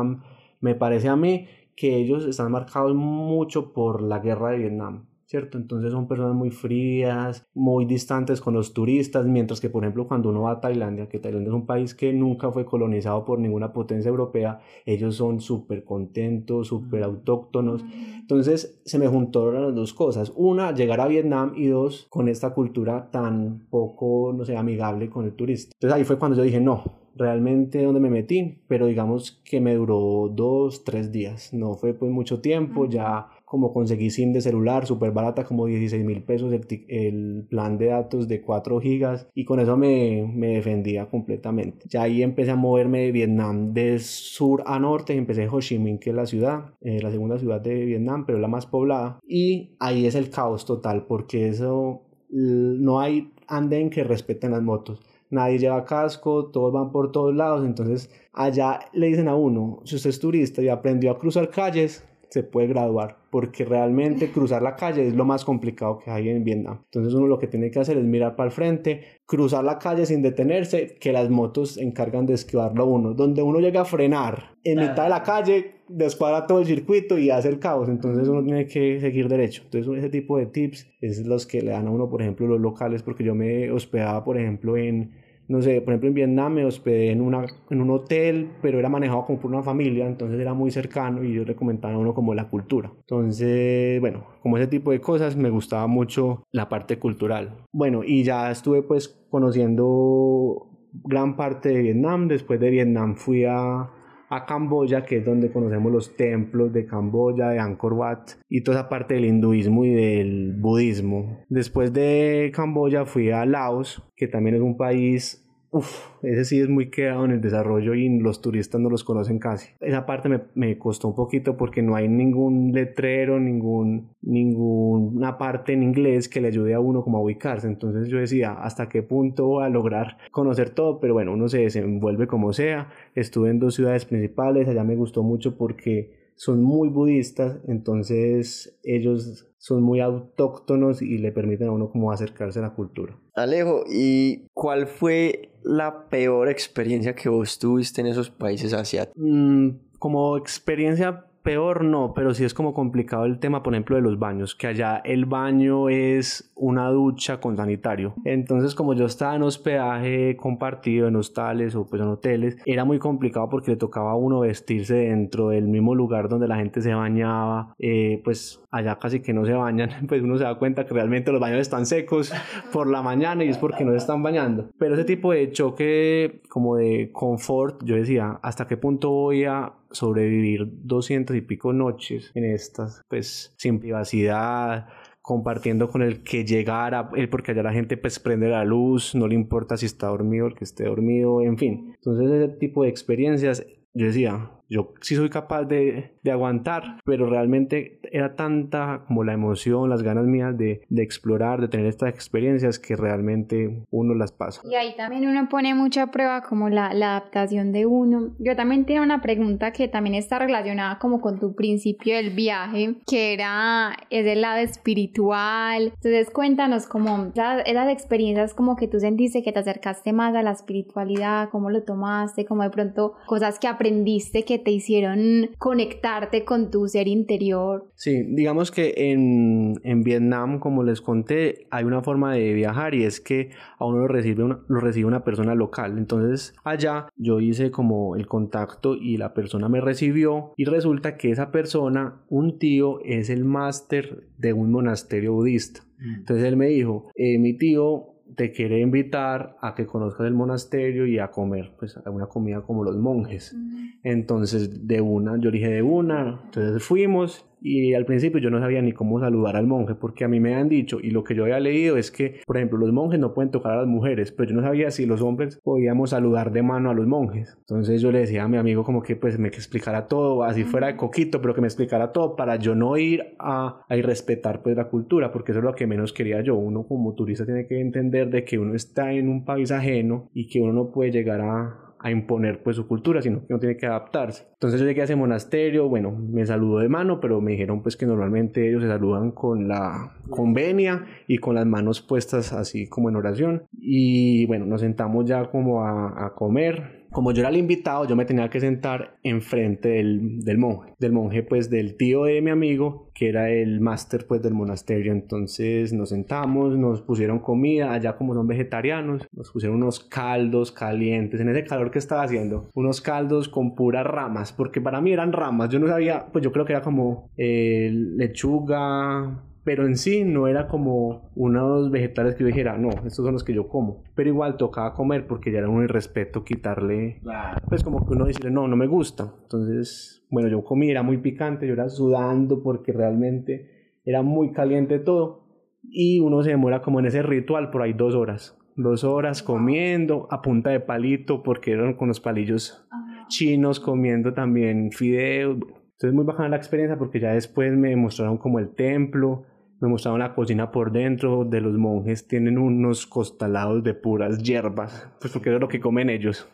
me parece a mí que ellos están marcados mucho por la guerra de Vietnam. ¿Cierto? Entonces son personas muy frías, muy distantes con los turistas, mientras que, por ejemplo, cuando uno va a Tailandia, que Tailandia es un país que nunca fue colonizado por ninguna potencia europea, ellos son súper contentos, súper autóctonos. Entonces se me juntaron las dos cosas. Una, llegar a Vietnam y dos, con esta cultura tan poco, no sé, amigable con el turista. Entonces ahí fue cuando yo dije, no, realmente donde me metí, pero digamos que me duró dos, tres días, no fue pues mucho tiempo, ya como conseguí SIM de celular súper barata, como 16 mil pesos el, el, plan de datos de 4 gigas y con eso me, me, defendía completamente. Ya ahí empecé a moverme de Vietnam de sur a norte, empecé en Ho Chi Minh, que es la ciudad, eh, la segunda ciudad de Vietnam, pero la más poblada. Y ahí es el caos total porque eso no hay anden que respeten las motos nadie lleva casco, todos van por todos lados, entonces allá le dicen a uno, si usted es turista y aprendió a cruzar calles, se puede graduar, porque realmente cruzar la calle es lo más complicado que hay en Vietnam. Entonces uno lo que tiene que hacer es mirar para el frente, cruzar la calle sin detenerse, que las motos se encargan de esquivarlo a uno. Donde uno llega a frenar en mitad de la calle, descuadra todo el circuito y hace el caos. Entonces uno tiene que seguir derecho. Entonces ese tipo de tips es los que le dan a uno, por ejemplo, los locales, porque yo me hospedaba, por ejemplo, en no sé, por ejemplo en Vietnam me hospedé en, una, en un hotel, pero era manejado como por una familia, entonces era muy cercano y yo le comentaba a uno como la cultura. Entonces, bueno, como ese tipo de cosas me gustaba mucho la parte cultural. Bueno, y ya estuve pues conociendo gran parte de Vietnam, después de Vietnam fui a, a Camboya, que es donde conocemos los templos de Camboya, de Angkor Wat y toda esa parte del hinduismo y del budismo. Después de Camboya fui a Laos, que también es un país Uf, ese sí es muy quedado en el desarrollo y los turistas no los conocen casi. Esa parte me, me, costó un poquito porque no hay ningún letrero, ningún, ninguna parte en inglés que le ayude a uno como a ubicarse. Entonces yo decía, ¿hasta qué punto voy a lograr conocer todo? Pero bueno, uno se desenvuelve como sea. Estuve en dos ciudades principales, allá me gustó mucho porque son muy budistas, entonces ellos son muy autóctonos y le permiten a uno como acercarse a la cultura. Alejo, ¿y cuál fue la peor experiencia que vos tuviste en esos países asiáticos? Mm, como experiencia peor no, pero sí es como complicado el tema, por ejemplo, de los baños, que allá el baño es una ducha con sanitario. Entonces, como yo estaba en hospedaje compartido en hostales o pues en hoteles, era muy complicado porque le tocaba a uno vestirse dentro del mismo lugar donde la gente se bañaba, eh, pues allá casi que no se bañan, pues uno se da cuenta que realmente los baños están secos por la mañana y es porque no se están bañando. Pero ese tipo de choque como de confort, yo decía, ¿hasta qué punto voy a sobrevivir 200 y pico noches en estas, pues sin privacidad, compartiendo con el que llegara, porque allá la gente pues prende la luz, no le importa si está dormido, el que esté dormido, en fin. Entonces ese tipo de experiencias, yo decía, yo sí soy capaz de, de, aguantar, pero realmente era tanta como la emoción, las ganas mías de, de, explorar, de tener estas experiencias que realmente uno las pasa. Y ahí también uno pone mucha prueba como la, la adaptación de uno. Yo también tengo una pregunta que también está relacionada como con tu principio del viaje, que era es el lado espiritual. Entonces cuéntanos como esas, esas experiencias como que tú sentiste que te acercaste más a la espiritualidad, cómo lo tomaste, como de pronto cosas que aprendiste que te hicieron conectarte con tu ser interior? Sí, digamos que en, en Vietnam, como les conté, hay una forma de viajar y es que a uno lo recibe una, lo recibe una persona local. Entonces allá yo hice como el contacto y la persona me recibió y resulta que esa persona, un tío, es el máster de un monasterio budista. Mm. Entonces él me dijo, eh, mi tío te quiere invitar a que conozcas el monasterio y a comer pues una comida como los monjes. Entonces de una, yo dije de una, entonces fuimos y al principio yo no sabía ni cómo saludar al monje porque a mí me han dicho y lo que yo había leído es que por ejemplo los monjes no pueden tocar a las mujeres pero yo no sabía si los hombres podíamos saludar de mano a los monjes. Entonces yo le decía a mi amigo como que pues me explicara todo así fuera de coquito pero que me explicara todo para yo no ir a, a irrespetar pues la cultura porque eso es lo que menos quería yo. Uno como turista tiene que entender de que uno está en un país ajeno y que uno no puede llegar a, a imponer pues su cultura, sino que uno tiene que adaptarse. Entonces yo llegué a ese monasterio, bueno, me saludó de mano, pero me dijeron pues que normalmente ellos se saludan con la convenia y con las manos puestas así como en oración. Y bueno, nos sentamos ya como a, a comer, como yo era el invitado, yo me tenía que sentar enfrente del, monje, del monje pues del tío de mi amigo, que era el máster pues del monasterio. Entonces nos sentamos, nos pusieron comida, allá como son vegetarianos, nos pusieron unos caldos calientes en ese calor que estaba haciendo, unos caldos con puras ramas, porque para mí eran ramas, yo no sabía, pues yo creo que era como eh, lechuga, pero en sí no era como unos vegetales que yo dijera, no, estos son los que yo como. Pero igual tocaba comer porque ya era un irrespeto quitarle, pues como que uno decirle, no, no me gusta. Entonces, bueno, yo comí, era muy picante, yo era sudando porque realmente era muy caliente todo. Y uno se demora como en ese ritual por ahí dos horas. Dos horas comiendo a punta de palito porque eran con los palillos chinos comiendo también fideos. Entonces muy bajana la experiencia porque ya después me mostraron como el templo, me mostraron la cocina por dentro de los monjes, tienen unos costalados de puras hierbas, pues porque es lo que comen ellos.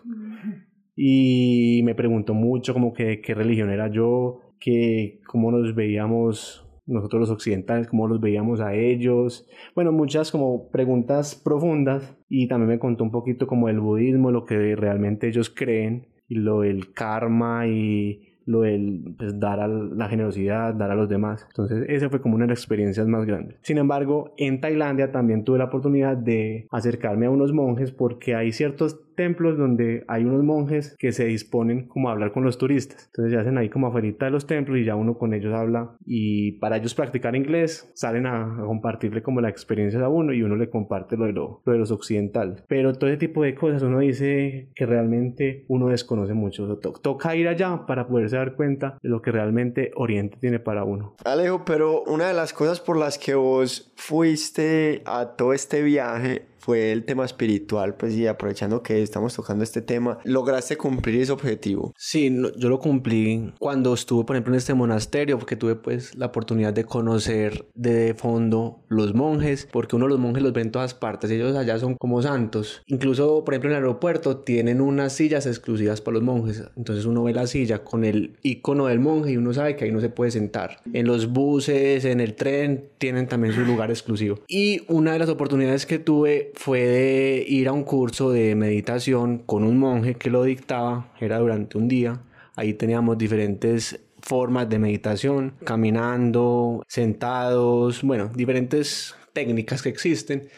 Y me preguntó mucho como que qué religión era yo, que cómo nos veíamos nosotros los occidentales, cómo los veíamos a ellos. Bueno, muchas como preguntas profundas y también me contó un poquito como el budismo, lo que realmente ellos creen y lo del karma y lo del pues, dar a la generosidad, dar a los demás. Entonces, esa fue como una de las experiencias más grandes. Sin embargo, en Tailandia también tuve la oportunidad de acercarme a unos monjes porque hay ciertos templos donde hay unos monjes que se disponen como a hablar con los turistas. Entonces se hacen ahí como afuera de los templos y ya uno con ellos habla y para ellos practicar inglés salen a, compartirle como la experiencia a uno y uno le comparte lo de, lo, de los occidentales. Pero todo ese tipo de cosas uno dice que realmente uno desconoce mucho. toca ir allá para poderse dar cuenta de lo que realmente Oriente tiene para uno. Alejo, pero una de las cosas por las que vos fuiste a todo este viaje fue el tema espiritual, pues y aprovechando que estamos tocando este tema, ¿lograste cumplir ese objetivo? Sí, yo lo cumplí cuando estuve, por ejemplo, en este monasterio, porque tuve pues la oportunidad de conocer de fondo los monjes, porque uno de los monjes los ve en todas partes, ellos allá son como santos. Incluso, por ejemplo, en el aeropuerto tienen unas sillas exclusivas para los monjes, entonces uno ve la silla con el icono del monje y uno sabe que ahí no se puede sentar. En los buses, en el tren, tienen también su lugar exclusivo. Y una de las oportunidades que tuve fue de ir a un curso de meditación con un monje que lo dictaba, era durante un día. Ahí teníamos diferentes formas de meditación, caminando, sentados, bueno, diferentes técnicas que existen,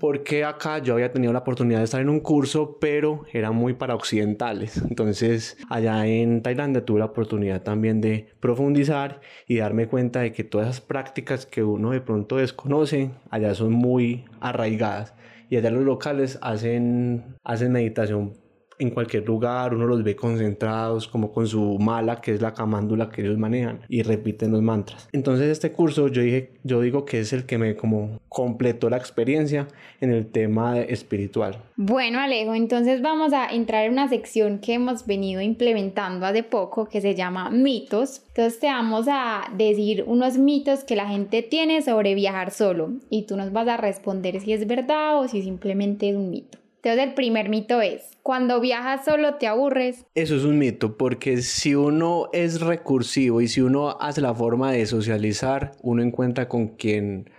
porque acá yo había tenido la oportunidad de estar en un curso, pero era muy para occidentales. Entonces, allá en Tailandia tuve la oportunidad también de profundizar y darme cuenta de que todas esas prácticas que uno de pronto desconoce, allá son muy arraigadas y allá los locales hacen, hacen meditación en cualquier lugar, uno los ve concentrados como con su mala, que es la camándula que ellos manejan, y repiten los mantras. Entonces este curso yo dije, yo digo que es el que me como completó la experiencia en el tema espiritual. Bueno Alejo, entonces vamos a entrar en una sección que hemos venido implementando hace poco que se llama mitos. Entonces te vamos a decir unos mitos que la gente tiene sobre viajar solo y tú nos vas a responder si es verdad o si simplemente es un mito. Entonces el primer mito es, cuando viajas solo te aburres. Eso es un mito, porque si uno es recursivo y si uno hace la forma de socializar, uno encuentra con quien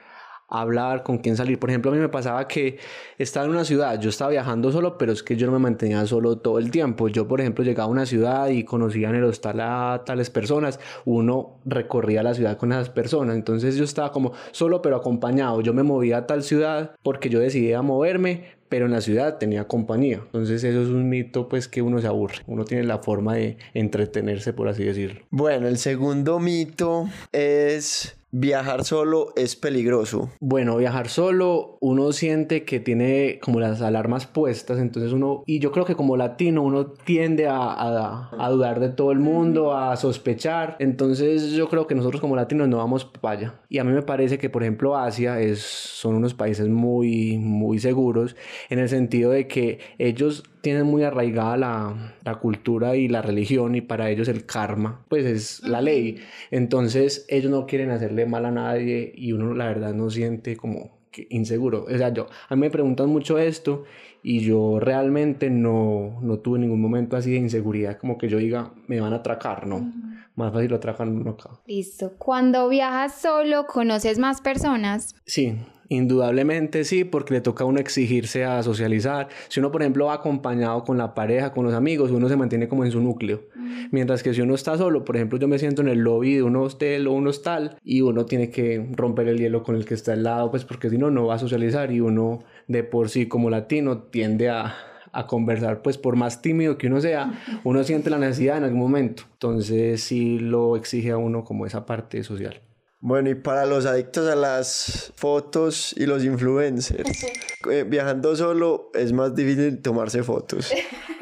hablar, con quién salir. Por ejemplo, a mí me pasaba que estaba en una ciudad, yo estaba viajando solo, pero es que yo no me mantenía solo todo el tiempo. Yo, por ejemplo, llegaba a una ciudad y conocía en el hostal a tales personas, uno recorría la ciudad con esas personas. Entonces yo estaba como solo, pero acompañado. Yo me movía a tal ciudad porque yo decidía moverme, pero en la ciudad tenía compañía. Entonces eso es un mito pues que uno se aburre. Uno tiene la forma de entretenerse, por así decirlo. Bueno, el segundo mito es ¿Viajar solo es peligroso? Bueno, viajar solo uno siente que tiene como las alarmas puestas, entonces uno, y yo creo que como latino uno tiende a, a, dudar de todo el mundo, a sospechar, entonces yo creo que nosotros como latinos no vamos para allá. Y a mí me parece que por ejemplo Asia es, son unos países muy, muy seguros en el sentido de que ellos tienen muy arraigada la, la, cultura y la religión y para ellos el karma pues es la ley. Entonces ellos no quieren hacerle mal a nadie y uno la verdad no siente como que inseguro. O sea, yo, a mí me preguntan mucho esto y yo realmente no, no tuve ningún momento así de inseguridad como que yo diga me van a atracar, no. Más fácil lo atracan uno acá. Listo. Cuando viajas solo, ¿conoces más personas? Sí, Indudablemente sí, porque le toca a uno exigirse a socializar. Si uno, por ejemplo, va acompañado con la pareja, con los amigos, uno se mantiene como en su núcleo. Mientras que si uno está solo, por ejemplo, yo me siento en el lobby de un hostel o un hostal y uno tiene que romper el hielo con el que está al lado, pues porque si no, no va a socializar y uno de por sí como latino tiende a, a conversar, pues por más tímido que uno sea, uno siente la necesidad en algún momento. Entonces sí lo exige a uno como esa parte social. Bueno, y para los adictos a las fotos y los influencers, eh, viajando solo es más difícil tomarse fotos.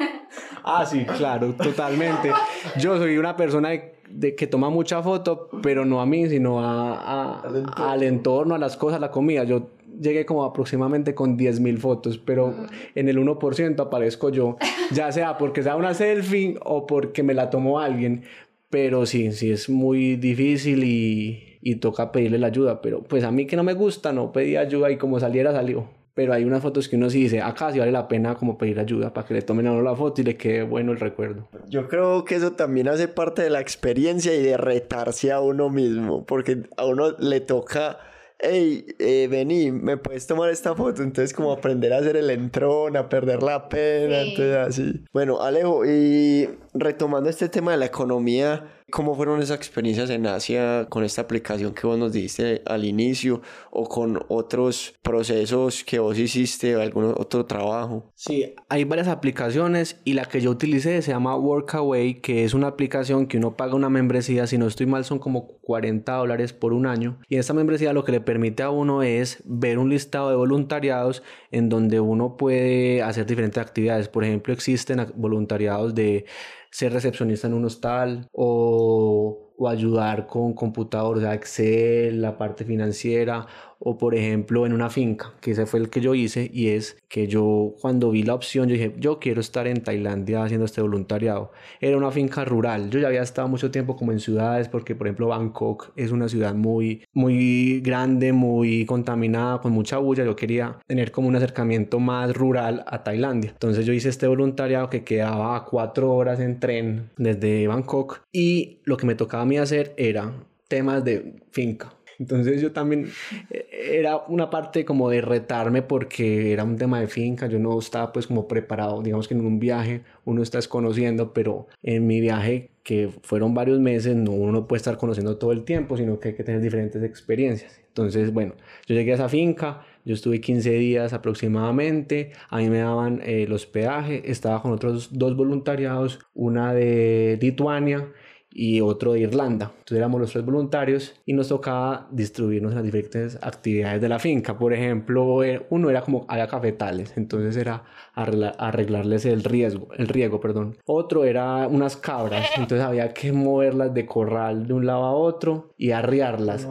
ah, sí, claro, totalmente. Yo soy una persona de, que toma mucha foto, pero no a mí, sino a, al, entorno. a las cosas, a la comida. Yo llegué como aproximadamente con 10.000 fotos, pero en el 1% aparezco yo, ya sea porque sea una selfie o porque me la tomó alguien. Pero sí, sí es muy difícil y, y toca pedirle la ayuda, pero pues a mí que no me gusta, no pedí ayuda y como saliera salió. pero hay unas fotos que uno sí dice, acá sí vale la pena como pedir ayuda para que le tomen a uno la foto y le quede bueno el recuerdo. Yo creo que eso también hace parte de la experiencia y de retarse a uno mismo, porque a uno le toca hey, eh, vení, ¿me puedes tomar esta foto? Entonces como aprender a hacer el entrón, a perder la pena, entonces así. Bueno, Alejo, y retomando este tema de la economía, ¿Cómo fueron esas experiencias en Asia con esta aplicación que vos nos diste al inicio o con otros procesos que vos hiciste algún otro trabajo? Sí, hay varias aplicaciones y la que yo utilicé se llama Workaway, que es una aplicación que uno paga una membresía, si no estoy mal son como 40 dólares por un año y esta membresía lo que le permite a uno es ver un listado de voluntariados en donde uno puede hacer diferentes actividades. Por ejemplo, existen voluntariados de ser recepcionista en un hostal o, ayudar con computador, o sea, Excel, la parte financiera o por ejemplo en una finca, que ese fue el que yo hice y es que yo cuando vi la opción yo dije, yo quiero estar en Tailandia haciendo este voluntariado. Era una finca rural, yo ya había estado mucho tiempo como en ciudades porque por ejemplo Bangkok es una ciudad muy muy grande, muy contaminada, con mucha bulla, yo quería tener como un acercamiento más rural a Tailandia. Entonces yo hice este voluntariado que quedaba cuatro horas en tren desde Bangkok y lo que me tocaba a mí hacer era temas de finca entonces yo también eh, era una parte como de retarme porque era un tema de finca, yo no estaba pues como preparado, digamos que en un viaje uno está conociendo, pero en mi viaje que fueron varios meses, no, uno no puede estar conociendo todo el tiempo, sino que hay que tener diferentes experiencias. Entonces, bueno, yo llegué a esa finca, yo estuve 15 días aproximadamente, a mí me daban eh, el hospedaje, estaba con otros dos voluntariados, una de Lituania y otro de Irlanda. Entonces éramos los tres voluntarios y nos tocaba distribuirnos en las diferentes actividades de la finca. Por ejemplo, eh, uno era como había cafetales, entonces era arreglarles el riesgo, el riego, perdón. Otro era unas cabras, entonces había que moverlas de corral de un lado a otro y arriarlas.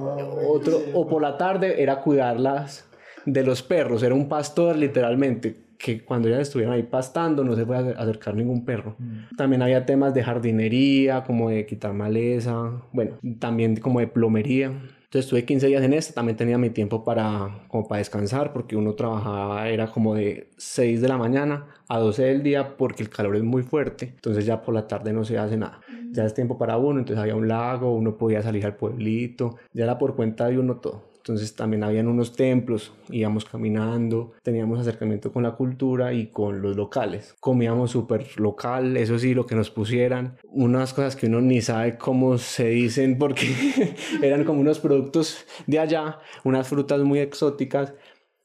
otro o por la tarde era cuidarlas de los perros, era un pastor literalmente que cuando ya estuvieron ahí pastando no se puede acercar ningún perro. Mm. También había temas de jardinería, como de quitar maleza, bueno, también como de plomería. Entonces estuve 15 días en esto, también tenía mi tiempo para, como para descansar, porque uno trabajaba, era como de 6 de la mañana a 12 del día, porque el calor es muy fuerte, entonces ya por la tarde no se hace nada. Mm. Ya es tiempo para uno, entonces había un lago, uno podía salir al pueblito, ya era por cuenta de uno todo. Entonces también habían unos templos, íbamos caminando, teníamos acercamiento con la cultura y con los locales. Comíamos súper local, eso sí, lo que nos pusieran. Unas cosas que uno ni sabe cómo se dicen porque eran como unos productos de allá, unas frutas muy exóticas.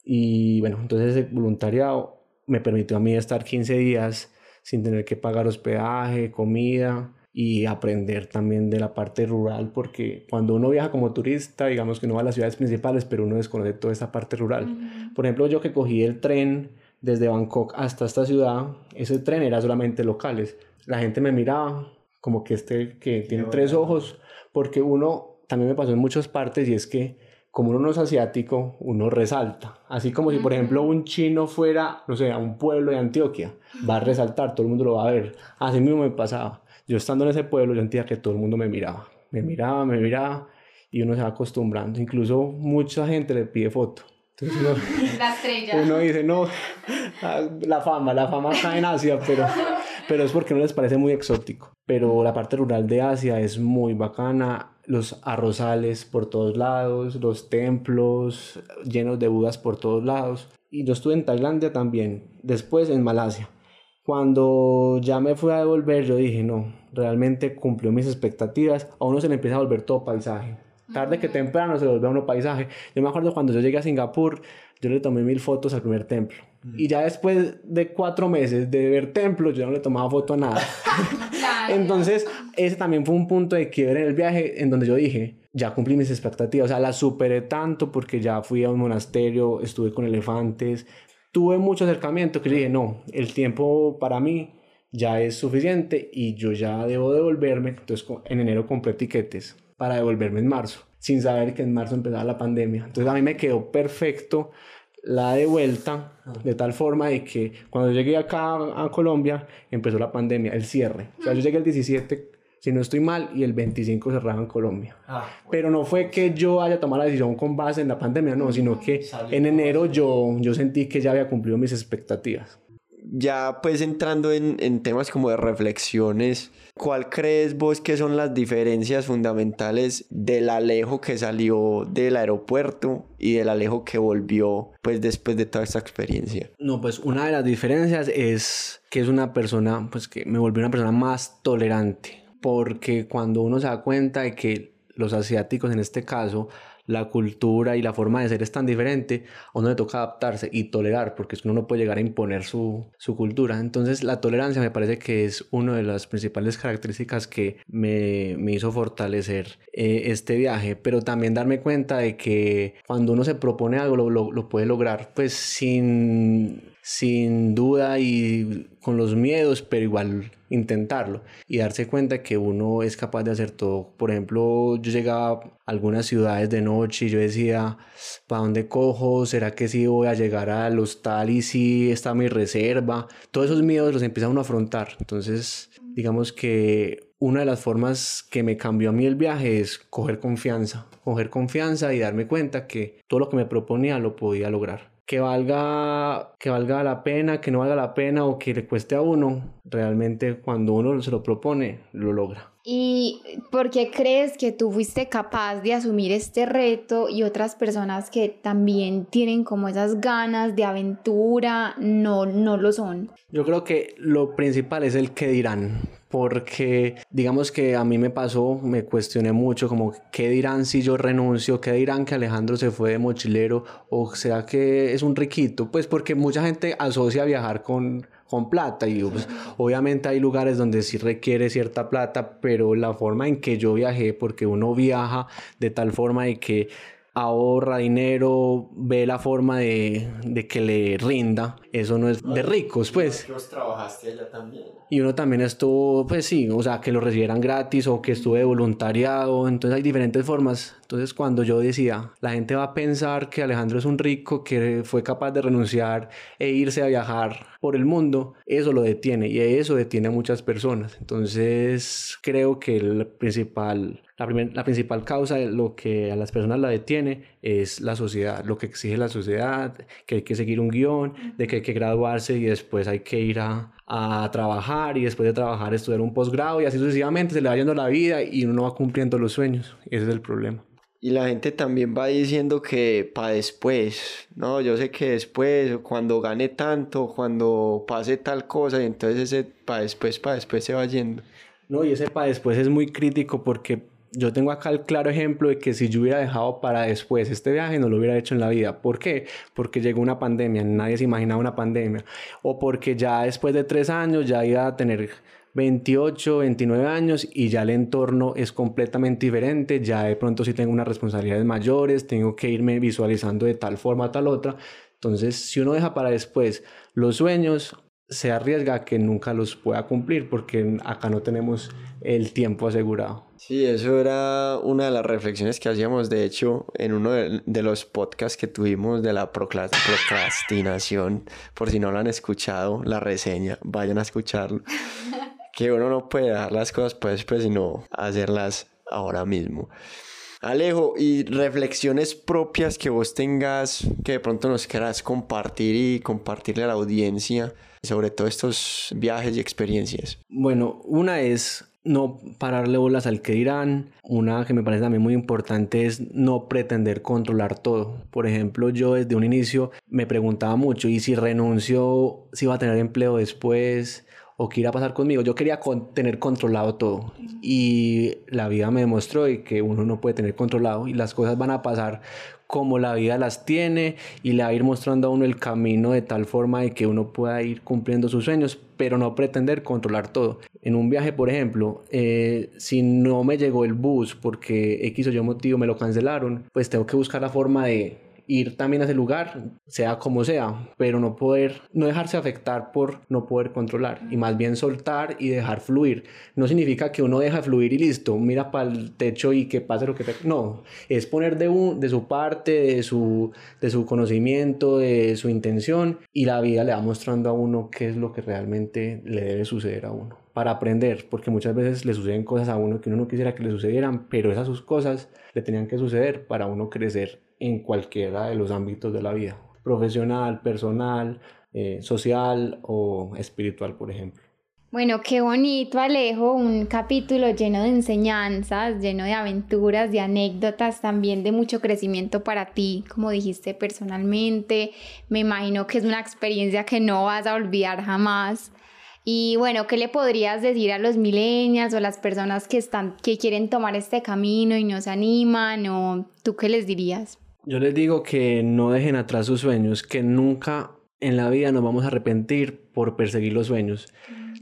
Y bueno, entonces ese voluntariado me permitió a mí estar 15 días sin tener que pagar hospedaje, comida y aprender también de la parte rural, porque cuando uno viaja como turista, digamos que no va a las ciudades principales, pero uno desconoce toda esa parte rural. Por ejemplo, yo que cogí el tren desde Bangkok hasta esta ciudad, ese tren era solamente locales. La gente me miraba como que este que tiene tres ojos, porque uno también me pasó en muchas partes y es que como uno no es asiático, uno resalta. Así como si, por ejemplo, un chino fuera, no sé, a un pueblo de Antioquia, va a resaltar, todo el mundo lo va a ver. Así mismo me pasaba yo estando en ese pueblo, yo sentía que todo el mundo me miraba, me miraba, me miraba y uno se va acostumbrando. Incluso mucha gente le pide foto. Entonces uno, la estrella. Uno dice, no, la fama, la fama está en Asia, pero, pero es porque no les parece muy exótico. Pero la parte rural de Asia es muy bacana. Los arrozales por todos lados, los templos llenos de budas por todos lados. Y yo estuve en Tailandia también, después en Malasia. Cuando ya me fui a devolver, yo dije, no, realmente cumplió mis expectativas. A uno se le empieza a volver todo paisaje. Tarde que temprano se le vuelve a uno paisaje. Yo me acuerdo cuando yo llegué a Singapur, yo le tomé mil fotos al primer templo. Y ya después de cuatro meses de ver templos, yo no le tomaba foto a nada. Entonces, ese también fue un punto de quiebre en el viaje en donde yo dije, ya cumplí mis expectativas. O sea, las superé tanto porque ya fui a un monasterio, estuve con elefantes, tuve mucho acercamiento que dije, no, el tiempo para mí ya es suficiente y yo ya debo devolverme. Entonces en enero compré tiquetes para devolverme en marzo, sin saber que en marzo empezaba la pandemia. Entonces a mí me quedó perfecto la de vuelta, de tal forma de que cuando llegué acá a Colombia empezó la pandemia, el cierre. O sea, yo llegué el 17 si no estoy mal, y el 25 cerraba en Colombia. Ah, Pero no fue que yo haya tomado la decisión con base en la pandemia, no, sino que en enero yo, yo sentí que ya había cumplido mis expectativas ya pues entrando en, en, temas como de reflexiones, ¿cuál crees vos que son las diferencias fundamentales del Alejo que salió del aeropuerto y del Alejo que volvió pues después de toda esta experiencia? No, pues una de las diferencias es que es una persona, pues que me volvió una persona más tolerante, porque cuando uno se da cuenta de que los asiáticos en este caso la cultura y la forma de ser es tan diferente, a uno le toca adaptarse y tolerar, porque uno no puede llegar a imponer su, cultura. Entonces la tolerancia me parece que es una de las principales características que me, hizo fortalecer eh, este viaje, pero también darme cuenta de que cuando uno se propone algo lo, lo puede lograr, pues sin sin duda y con los miedos, pero igual intentarlo y darse cuenta que uno es capaz de hacer todo. Por ejemplo, yo llegaba a algunas ciudades de noche y yo decía, ¿para dónde cojo? ¿Será que sí voy a llegar al hostal y si está mi reserva? Todos esos miedos los empieza uno a afrontar. Entonces, digamos que una de las formas que me cambió a mí el viaje es coger confianza, coger confianza y darme cuenta que todo lo que me proponía lo podía lograr que valga, que valga la pena, que no valga la pena o que le cueste a uno, realmente cuando uno se lo propone, lo logra. ¿Y por qué crees que tú fuiste capaz de asumir este reto y otras personas que también tienen como esas ganas de aventura no, no lo son? Yo creo que lo principal es el que dirán, porque digamos que a mí me pasó, me cuestioné mucho como qué dirán si yo renuncio, qué dirán que Alejandro se fue de mochilero o sea que es un riquito, pues porque mucha gente asocia viajar con con plata y pues, obviamente hay lugares donde sí requiere cierta plata, pero la forma en que yo viajé, porque uno viaja de tal forma de que ahorra dinero, ve la forma de, de, que le rinda, eso no es de ricos, pues. Vos trabajaste allá también. Y uno también estuvo, pues sí, o sea, que lo recibieran gratis o que estuve de voluntariado, entonces hay diferentes formas. Entonces cuando yo decía, la gente va a pensar que Alejandro es un rico que fue capaz de renunciar e irse a viajar por el mundo, eso lo detiene y eso detiene a muchas personas. Entonces creo que el principal la, la, principal causa de lo que a las personas la detiene es la sociedad, lo que exige la sociedad, que hay que seguir un guion, de que hay que graduarse y después hay que ir a, a trabajar y después de trabajar estudiar un posgrado y así sucesivamente se le va yendo la vida y uno va cumpliendo los sueños. Ese es el problema. Y la gente también va diciendo que para después, no, yo sé que después, cuando gane tanto, cuando pase tal cosa, y entonces ese para después, para después se va yendo. No, y ese para después es muy crítico porque yo tengo acá el claro ejemplo de que si yo hubiera dejado para después este viaje, no lo hubiera hecho en la vida. ¿Por qué? Porque llegó una pandemia, nadie se imaginaba una pandemia. O porque ya después de tres años ya iba a tener 28, 29 años y ya el entorno es completamente diferente, ya de pronto sí tengo unas responsabilidades mayores, tengo que irme visualizando de tal forma, tal otra. Entonces, si uno deja para después los sueños, se arriesga a que nunca los pueda cumplir porque acá no tenemos el tiempo asegurado. Sí, eso era una de las reflexiones que hacíamos, de hecho, en uno de, los podcasts que tuvimos de la procrastinación. Por si no lo han escuchado, la reseña, vayan a escucharlo. que uno no puede dejar las cosas pues después, sino hacerlas ahora mismo. Alejo, y reflexiones propias que vos tengas, que de pronto nos quieras compartir y compartirle a la audiencia sobre todos estos viajes y experiencias. Bueno, una es no pararle bolas al que dirán. Una que me parece también muy importante es no pretender controlar todo. Por ejemplo, yo desde un inicio me preguntaba mucho, ¿y si renuncio, si va a tener empleo después? o qué irá a pasar conmigo. Yo quería tener controlado todo y la vida me demostró que uno no puede tener controlado y las cosas van a pasar como la vida las tiene y le va a ir mostrando a uno el camino de tal forma de que uno pueda ir cumpliendo sus sueños, pero no pretender controlar todo. En un viaje, por ejemplo, eh, si no me llegó el bus porque X o Y motivo me lo cancelaron, pues tengo que buscar la forma de ir también a ese lugar, sea como sea, pero no poder, no dejarse afectar por no poder controlar y más bien soltar y dejar fluir. No significa que uno deja fluir y listo, mira para el techo y que pase lo que te... No, es poner de, un, de su parte, de su, de su conocimiento, de su intención y la vida le va mostrando a uno qué es lo que realmente le debe suceder a uno para aprender, porque muchas veces le suceden cosas a uno que uno no quisiera que le sucedieran, pero esas sus cosas le tenían que suceder para uno crecer en cualquiera de los ámbitos de la vida, profesional, personal, eh, social o espiritual, por ejemplo. Bueno, qué bonito Alejo, un capítulo lleno de enseñanzas, lleno de aventuras, de anécdotas, también de mucho crecimiento para ti, como dijiste personalmente. Me imagino que es una experiencia que no vas a olvidar jamás. Y bueno, ¿qué le podrías decir a los millennials o a las personas que están que quieren tomar este camino y no se animan o tú qué les dirías? Yo les digo que no dejen atrás sus sueños, que nunca en la vida nos vamos a arrepentir por perseguir los sueños.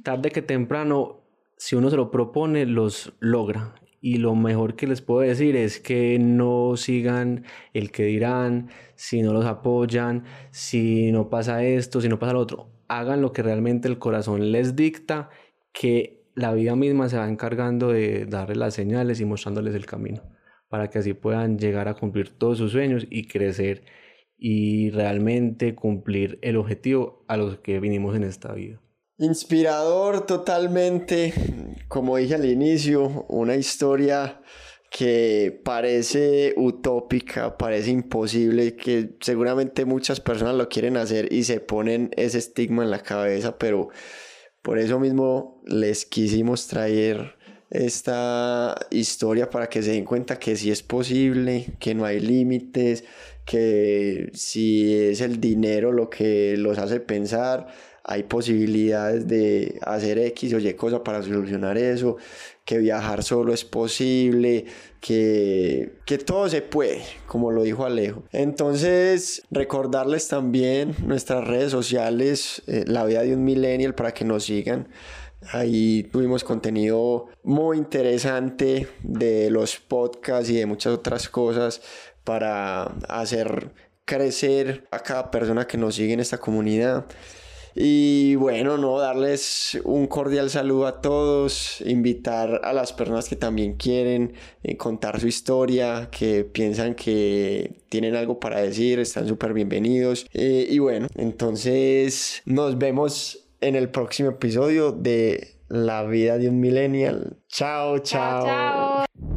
Tarde que temprano, si uno se lo propone, los logra. Y lo mejor que les puedo decir es que no sigan el que dirán, si no los apoyan, si no pasa esto, si no pasa lo otro hagan lo que realmente el corazón les dicta, que la vida misma se va encargando de darles las señales y mostrándoles el camino, para que así puedan llegar a cumplir todos sus sueños y crecer y realmente cumplir el objetivo a los que vinimos en esta vida. Inspirador totalmente, como dije al inicio, una historia que parece utópica, parece imposible, que seguramente muchas personas lo quieren hacer y se ponen ese estigma en la cabeza, pero por eso mismo les quisimos traer esta historia para que se den cuenta que sí es posible, que no hay límites, que si es el dinero lo que los hace pensar, hay posibilidades de hacer X o Y cosa para solucionar eso, que viajar solo es posible, que, que todo se puede, como lo dijo Alejo. Entonces, recordarles también nuestras redes sociales, eh, la vida de un millennial, para que nos sigan. Ahí tuvimos contenido muy interesante de los podcasts y de muchas otras cosas para hacer crecer a cada persona que nos sigue en esta comunidad. Y bueno, no, darles un cordial saludo a todos, invitar a las personas que también quieren eh, contar su historia, que piensan que tienen algo para decir, están súper bienvenidos. Eh, y bueno, entonces nos vemos en el próximo episodio de La vida de un millennial. chao. chao. chao.